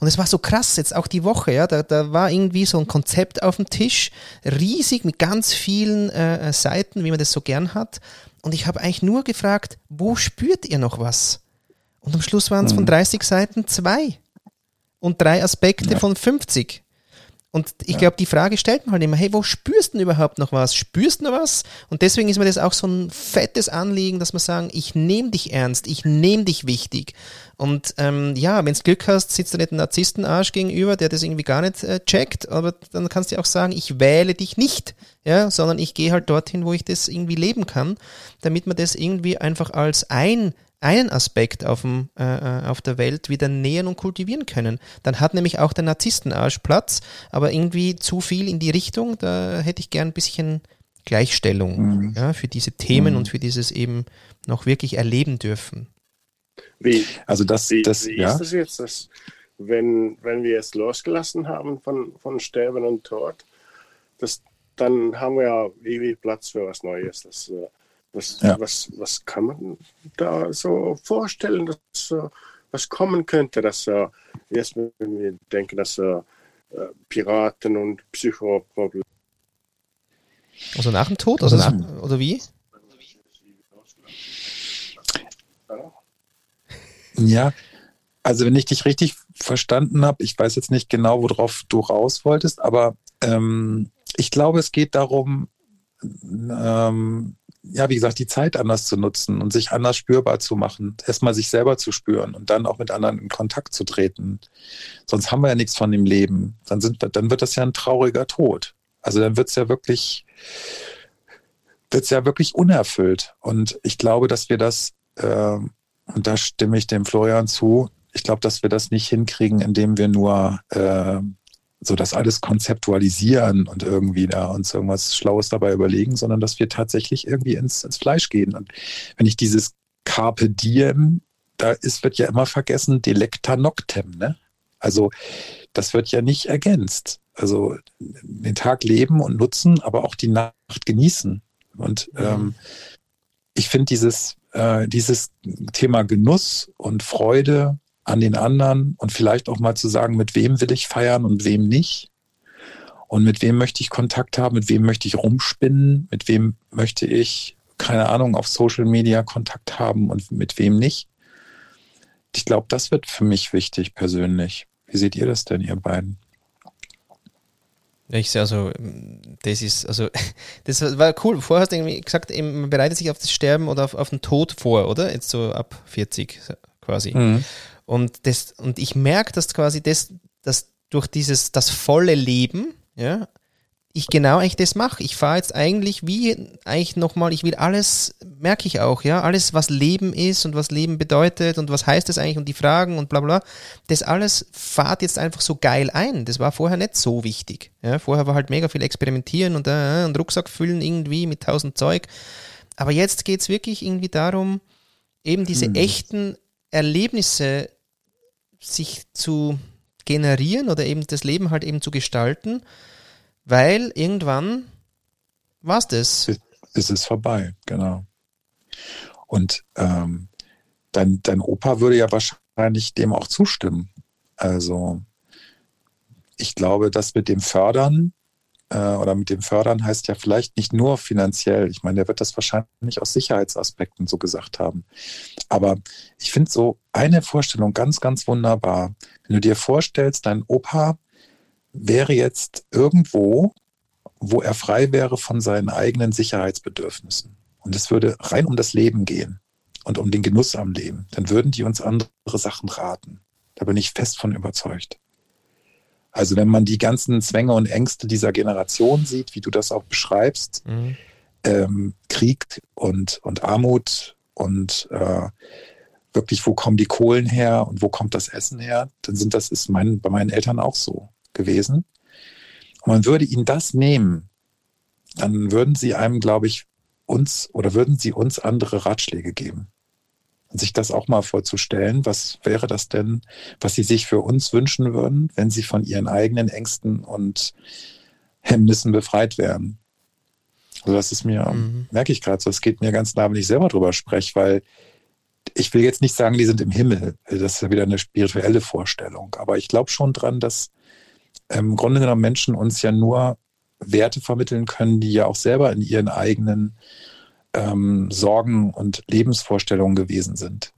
Und es war so krass, jetzt auch die Woche, ja, da, da war irgendwie so ein Konzept auf dem Tisch, riesig mit ganz vielen äh, Seiten, wie man das so gern hat. Und ich habe eigentlich nur gefragt, wo spürt ihr noch was? Und am Schluss waren es mhm. von 30 Seiten zwei und drei Aspekte ja. von 50. Und ich ja. glaube, die Frage stellt man halt immer, hey, wo spürst du denn überhaupt noch was? Spürst du noch was? Und deswegen ist mir das auch so ein fettes Anliegen, dass wir sagen, ich nehme dich ernst, ich nehme dich wichtig. Und ähm, ja, wenn du Glück hast, sitzt da nicht ein Narzisstenarsch gegenüber, der das irgendwie gar nicht äh, checkt, aber dann kannst du auch sagen, ich wähle dich nicht, ja, sondern ich gehe halt dorthin, wo ich das irgendwie leben kann, damit man das irgendwie einfach als ein einen Aspekt auf, dem, äh, äh, auf der Welt wieder nähern und kultivieren können. Dann hat nämlich auch der Narzisstenarsch Platz, aber irgendwie zu viel in die Richtung, da hätte ich gern ein bisschen Gleichstellung mhm. ja, für diese Themen mhm. und für dieses eben noch wirklich erleben dürfen. Wie, also das, wie, das, wie ja? ist das jetzt, dass, wenn, wenn wir es losgelassen haben von, von Sterben und Tod, das, dann haben wir ja ewig Platz für was Neues. Das, äh, was, ja. was, was kann man da so vorstellen, dass uh, was kommen könnte, dass uh, jetzt wenn wir denken, dass uh, Piraten und Psychoprobleme. Also nach dem Tod, also nach, oder wie? Ja, also wenn ich dich richtig verstanden habe, ich weiß jetzt nicht genau, worauf du raus wolltest, aber ähm, ich glaube, es geht darum, ähm, ja, wie gesagt, die Zeit anders zu nutzen und sich anders spürbar zu machen. Erstmal sich selber zu spüren und dann auch mit anderen in Kontakt zu treten. Sonst haben wir ja nichts von dem Leben. Dann, sind, dann wird das ja ein trauriger Tod. Also dann wird es ja wirklich, wird's ja wirklich unerfüllt. Und ich glaube, dass wir das, äh, und da stimme ich dem Florian zu, ich glaube, dass wir das nicht hinkriegen, indem wir nur äh, so das alles konzeptualisieren und irgendwie da uns irgendwas Schlaues dabei überlegen, sondern dass wir tatsächlich irgendwie ins, ins Fleisch gehen. Und wenn ich dieses Carpe Diem, da ist, wird ja immer vergessen, Delecta Noctem, ne? Also, das wird ja nicht ergänzt. Also, den Tag leben und nutzen, aber auch die Nacht genießen. Und mhm. ähm, ich finde dieses, äh, dieses Thema Genuss und Freude an den anderen und vielleicht auch mal zu sagen, mit wem will ich feiern und wem nicht. Und mit wem möchte ich Kontakt haben, mit wem möchte ich rumspinnen, mit wem möchte ich, keine Ahnung, auf Social Media Kontakt haben und mit wem nicht. Ich glaube, das wird für mich wichtig persönlich. Wie seht ihr das denn, ihr beiden? Ich sehe also, das ist, also, das war cool. Vorher hast du irgendwie gesagt, man bereitet sich auf das Sterben oder auf, auf den Tod vor, oder? Jetzt so ab 40 quasi. Mhm. Und, das, und ich merke, dass quasi das, dass durch dieses, das volle Leben, ja, ich genau eigentlich das mache. Ich fahre jetzt eigentlich wie eigentlich nochmal, ich will alles merke ich auch, ja, alles, was Leben ist und was Leben bedeutet und was heißt es eigentlich und die Fragen und bla bla, das alles fahrt jetzt einfach so geil ein. Das war vorher nicht so wichtig. Ja, vorher war halt mega viel Experimentieren und, äh, und Rucksack füllen irgendwie mit tausend Zeug. Aber jetzt geht es wirklich irgendwie darum, eben diese hm. echten Erlebnisse sich zu generieren oder eben das Leben halt eben zu gestalten, weil irgendwann war es das. Es ist vorbei, genau. Und ähm, dein, dein Opa würde ja wahrscheinlich dem auch zustimmen. Also ich glaube, das mit dem Fördern oder mit dem Fördern heißt ja vielleicht nicht nur finanziell. Ich meine, der wird das wahrscheinlich aus Sicherheitsaspekten so gesagt haben. Aber ich finde so eine Vorstellung ganz, ganz wunderbar. Wenn du dir vorstellst, dein Opa wäre jetzt irgendwo, wo er frei wäre von seinen eigenen Sicherheitsbedürfnissen. Und es würde rein um das Leben gehen und um den Genuss am Leben. Dann würden die uns andere Sachen raten. Da bin ich fest von überzeugt. Also wenn man die ganzen Zwänge und Ängste dieser Generation sieht, wie du das auch beschreibst, mhm. ähm, Krieg und, und Armut und äh, wirklich, wo kommen die Kohlen her und wo kommt das Essen her, dann sind das ist mein, bei meinen Eltern auch so gewesen. Und man würde ihnen das nehmen, dann würden sie einem, glaube ich, uns oder würden sie uns andere Ratschläge geben sich das auch mal vorzustellen, was wäre das denn, was sie sich für uns wünschen würden, wenn sie von ihren eigenen Ängsten und Hemmnissen befreit wären. Also das ist mir, mhm. merke ich gerade so, es geht mir ganz nah, wenn ich selber drüber spreche, weil ich will jetzt nicht sagen, die sind im Himmel. Das ist ja wieder eine spirituelle Vorstellung. Aber ich glaube schon dran, dass ähm, im Grunde genommen Menschen uns ja nur Werte vermitteln können, die ja auch selber in ihren eigenen ähm, Sorgen und Lebensvorstellungen gewesen sind.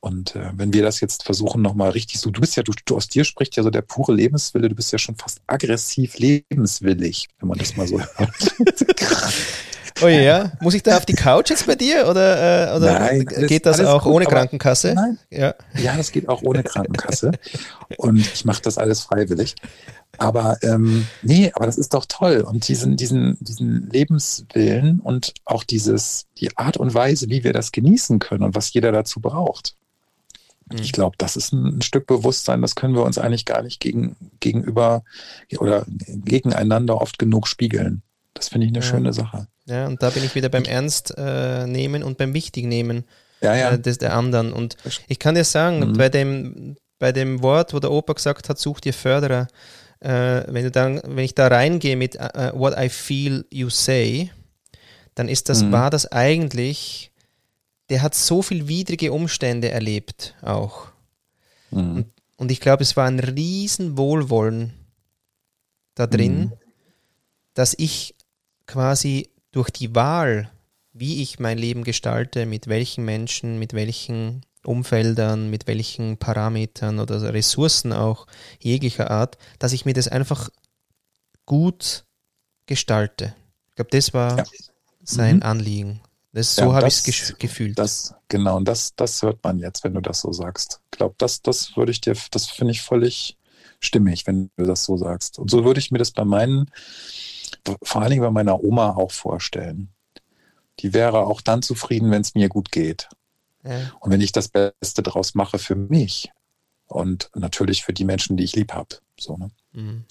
Und äh, wenn wir das jetzt versuchen, nochmal richtig so, du bist ja, du, du, aus dir spricht ja so der pure Lebenswille, du bist ja schon fast aggressiv lebenswillig, wenn man das mal so hört. Oh ja, muss ich da auf die Couch jetzt bei dir oder, äh, oder Nein, geht das auch gut, ohne Krankenkasse? Nein. Ja. ja, das geht auch ohne Krankenkasse. Und ich mache das alles freiwillig. Aber ähm, nee, aber das ist doch toll. Und diesen, diesen, diesen Lebenswillen und auch dieses, die Art und Weise, wie wir das genießen können und was jeder dazu braucht. Mhm. Ich glaube, das ist ein, ein, Stück Bewusstsein, das können wir uns eigentlich gar nicht gegen, gegenüber oder gegeneinander oft genug spiegeln. Das finde ich eine ja. schöne Sache. Ja, und da bin ich wieder beim Ernst äh, nehmen und beim Wichtig nehmen ja, ja. Äh, des, der anderen. Und ich kann dir sagen, mhm. bei, dem, bei dem Wort, wo der Opa gesagt hat, such dir Förderer, äh, wenn du dann, wenn ich da reingehe mit uh, What I feel you say, dann ist das, mhm. war das eigentlich, der hat so viel widrige Umstände erlebt auch. Mhm. Und, und, ich glaube, es war ein riesen Wohlwollen da drin, mhm. dass ich quasi durch die Wahl, wie ich mein Leben gestalte, mit welchen Menschen, mit welchen Umfeldern, mit welchen Parametern oder Ressourcen auch jeglicher Art, dass ich mir das einfach gut gestalte. Ich glaube, das war ja. sein mhm. Anliegen. Das, so ja, habe ich es gefühlt. Das, genau, und das, das hört man jetzt, wenn du das so sagst. Ich glaube, das, das würde ich dir, das finde ich völlig stimmig, wenn du das so sagst. Und so würde ich mir das bei meinen, vor allen Dingen bei meiner Oma auch vorstellen. Die wäre auch dann zufrieden, wenn es mir gut geht. Und wenn ich das Beste draus mache für mich und natürlich für die Menschen, die ich lieb habe. So, ne? Mhm.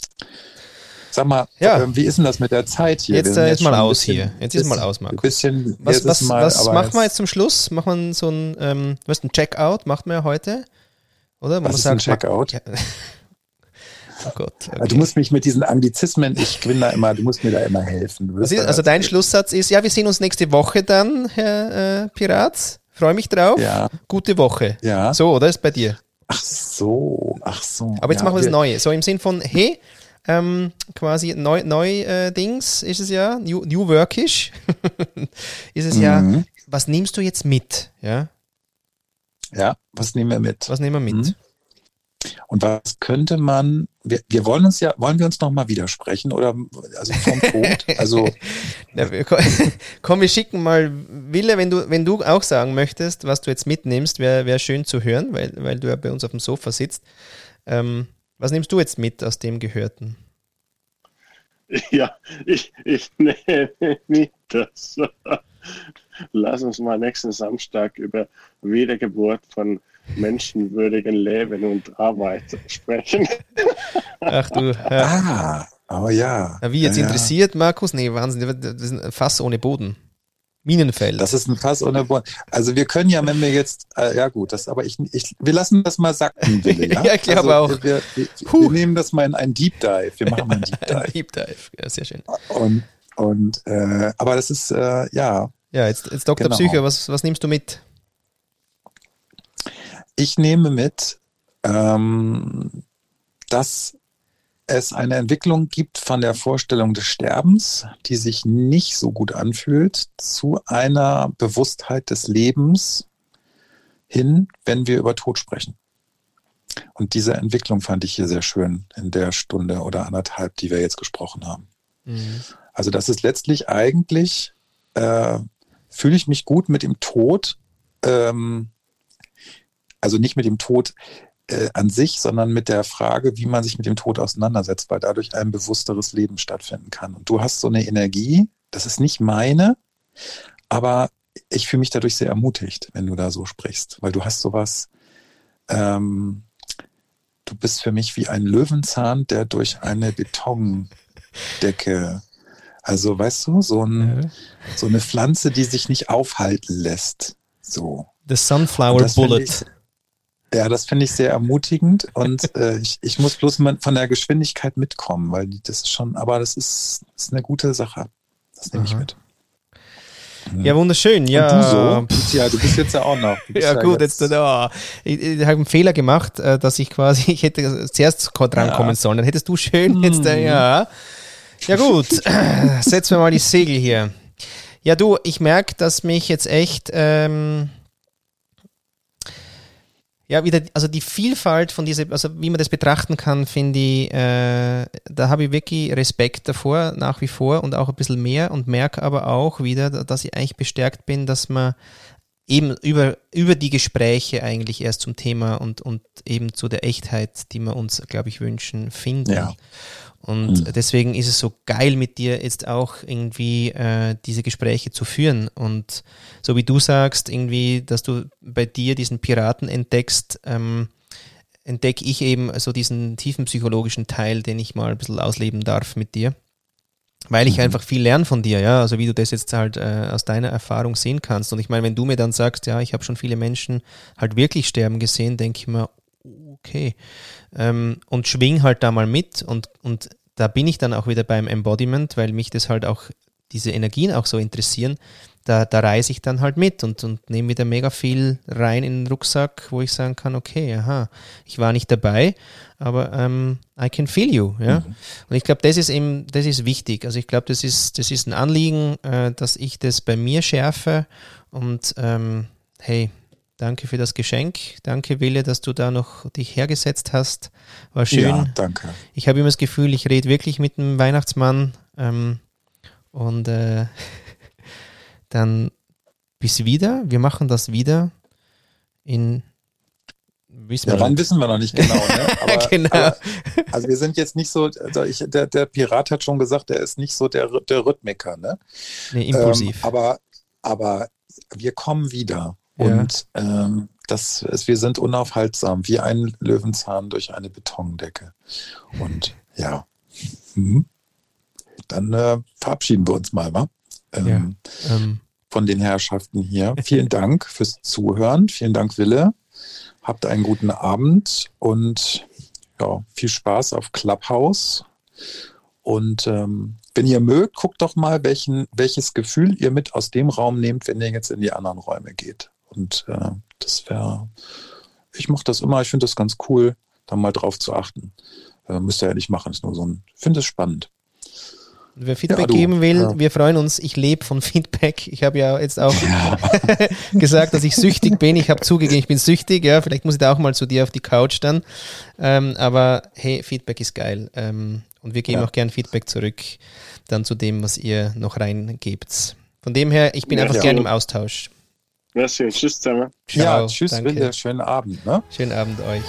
Sag mal, ja. äh, wie ist denn das mit der Zeit hier? Jetzt, äh, jetzt mal aus bisschen, hier. Jetzt ist mal aus, Markus. Bisschen, was was, mal, was machen wir jetzt zum Schluss? Machen wir so ein, ähm, was ein Checkout? Macht man ja heute? Oder? Was ist sagt, ein Checkout? Ja. Oh Gott. Okay. Du musst mich mit diesen Anglizismen, ich bin da immer, du musst mir da immer helfen. Ist, also dein Schlusssatz ist, ja, wir sehen uns nächste Woche dann, Herr äh, Pirat. Freue mich drauf. Ja. Gute Woche. Ja. So, oder ist bei dir? Ach so, ach so. Aber jetzt ja, machen wir das Neue. So im Sinn von, hey, ähm, quasi neu, neu äh, Dings ist es ja, New, New Workish ist es mhm. ja, was nimmst du jetzt mit? Ja, ja was nehmen wir mit? Was nehmen wir mit? Mhm. Und was könnte man, wir, wir wollen uns ja, wollen wir uns nochmal widersprechen oder also vom Tod? Also ja, komm, wir schicken mal, Wille, wenn du, wenn du auch sagen möchtest, was du jetzt mitnimmst, wäre wär schön zu hören, weil, weil du ja bei uns auf dem Sofa sitzt. Ähm, was nimmst du jetzt mit aus dem Gehörten? Ja, ich, ich nehme mit, dass lass uns mal nächsten Samstag über Wiedergeburt von menschenwürdigen Leben und Arbeit sprechen. Ach du. Ja. Ah, oh ja. Wie jetzt ja, interessiert, Markus? Nee, Wahnsinn. Das ist ein Fass ohne Boden. Minenfeld. Das ist ein Fass ohne Boden. Also wir können ja, wenn wir jetzt, äh, ja gut, das aber ich, ich, wir lassen das mal sacken, Wille, ja? ja, ich glaube also, auch. Wir, wir, wir, nehmen das mal in einen Deep Dive. Wir machen mal einen Deep Dive. ein Deep Dive, ja, sehr schön. Und, und äh, aber das ist, äh, ja. Ja, jetzt, jetzt Dr. Genau. Psyche, was, was nimmst du mit? Ich nehme mit, ähm, dass es eine Entwicklung gibt von der Vorstellung des Sterbens, die sich nicht so gut anfühlt, zu einer Bewusstheit des Lebens hin, wenn wir über Tod sprechen. Und diese Entwicklung fand ich hier sehr schön in der Stunde oder anderthalb, die wir jetzt gesprochen haben. Mhm. Also das ist letztlich eigentlich, äh, fühle ich mich gut mit dem Tod, ähm, also nicht mit dem Tod äh, an sich, sondern mit der Frage, wie man sich mit dem Tod auseinandersetzt, weil dadurch ein bewussteres Leben stattfinden kann. Und du hast so eine Energie, das ist nicht meine, aber ich fühle mich dadurch sehr ermutigt, wenn du da so sprichst, weil du hast sowas, ähm, du bist für mich wie ein Löwenzahn, der durch eine Betondecke, also weißt du, so, ein, so eine Pflanze, die sich nicht aufhalten lässt. So. The Sunflower Bullet. Ich, ja, das finde ich sehr ermutigend und äh, ich, ich muss bloß von der Geschwindigkeit mitkommen, weil das ist schon, aber das ist, ist eine gute Sache. Das nehme ich mit. Mhm. Ja, wunderschön. Ja, und du so? Ja, du bist jetzt ja auch noch. Ja, gut, jetzt, jetzt oh, ich, ich habe einen Fehler gemacht, äh, dass ich quasi, ich hätte zuerst drankommen ja. sollen. Dann hättest du schön jetzt, äh, ja. Ja, gut. Setzen wir mal die Segel hier. Ja, du, ich merke, dass mich jetzt echt, ähm, ja, wieder, also die Vielfalt von dieser, also wie man das betrachten kann, finde ich, äh, da habe ich wirklich Respekt davor, nach wie vor und auch ein bisschen mehr und merke aber auch wieder, dass ich eigentlich bestärkt bin, dass man eben über, über die Gespräche eigentlich erst zum Thema und, und eben zu der Echtheit, die wir uns, glaube ich, wünschen, finden. Ja. Und mhm. deswegen ist es so geil mit dir jetzt auch irgendwie äh, diese Gespräche zu führen. Und so wie du sagst, irgendwie, dass du bei dir diesen Piraten entdeckst, ähm, entdecke ich eben so diesen tiefen psychologischen Teil, den ich mal ein bisschen ausleben darf mit dir. Weil ich mhm. einfach viel lerne von dir, ja, also wie du das jetzt halt äh, aus deiner Erfahrung sehen kannst. Und ich meine, wenn du mir dann sagst, ja, ich habe schon viele Menschen halt wirklich sterben gesehen, denke ich mir, okay. Ähm, und schwing halt da mal mit und, und da bin ich dann auch wieder beim Embodiment, weil mich das halt auch, diese Energien auch so interessieren. Da, da reise ich dann halt mit und, und nehme wieder mega viel rein in den Rucksack, wo ich sagen kann, okay, aha, ich war nicht dabei, aber ähm, I can feel you, ja. Mhm. Und ich glaube, das ist eben, das ist wichtig. Also ich glaube, das ist, das ist ein Anliegen, äh, dass ich das bei mir schärfe und ähm, hey, Danke für das Geschenk. Danke, Wille, dass du da noch dich hergesetzt hast. War schön. Ja, danke. Ich habe immer das Gefühl, ich rede wirklich mit dem Weihnachtsmann. Ähm, und äh, dann bis wieder. Wir machen das wieder in. Wissen ja, wann wissen wir noch nicht genau. Ne? Aber, genau. Aber, also wir sind jetzt nicht so, also ich, der, der Pirat hat schon gesagt, der ist nicht so der, der Rhythmiker. Ne? Nee, impulsiv. Ähm, aber, aber wir kommen wieder. Und ja. ähm, das ist, wir sind unaufhaltsam, wie ein Löwenzahn durch eine Betondecke. Und ja, mhm. dann äh, verabschieden wir uns mal, wa? Ähm, ja. ähm. Von den Herrschaften hier. Vielen Dank fürs Zuhören. Vielen Dank, Wille. Habt einen guten Abend und ja, viel Spaß auf Clubhouse. Und ähm, wenn ihr mögt, guckt doch mal, welchen, welches Gefühl ihr mit aus dem Raum nehmt, wenn ihr jetzt in die anderen Räume geht. Und äh, das wäre, ich mache das immer, ich finde das ganz cool, da mal drauf zu achten. Äh, müsst ihr ja nicht machen, ist nur so ein, ich finde es spannend. Wer Feedback ja, geben will, ja. wir freuen uns. Ich lebe von Feedback. Ich habe ja jetzt auch ja. gesagt, dass ich süchtig bin. Ich habe zugegeben, ich bin süchtig. Ja, vielleicht muss ich da auch mal zu dir auf die Couch dann. Ähm, aber hey, Feedback ist geil. Ähm, und wir geben auch gern Feedback zurück dann zu dem, was ihr noch reingebt. Von dem her, ich bin einfach gern im Austausch. Merci, tschüss zusammen. Ciao, ja, tschüss, danke. Schönen Abend. Ne? Schönen Abend euch.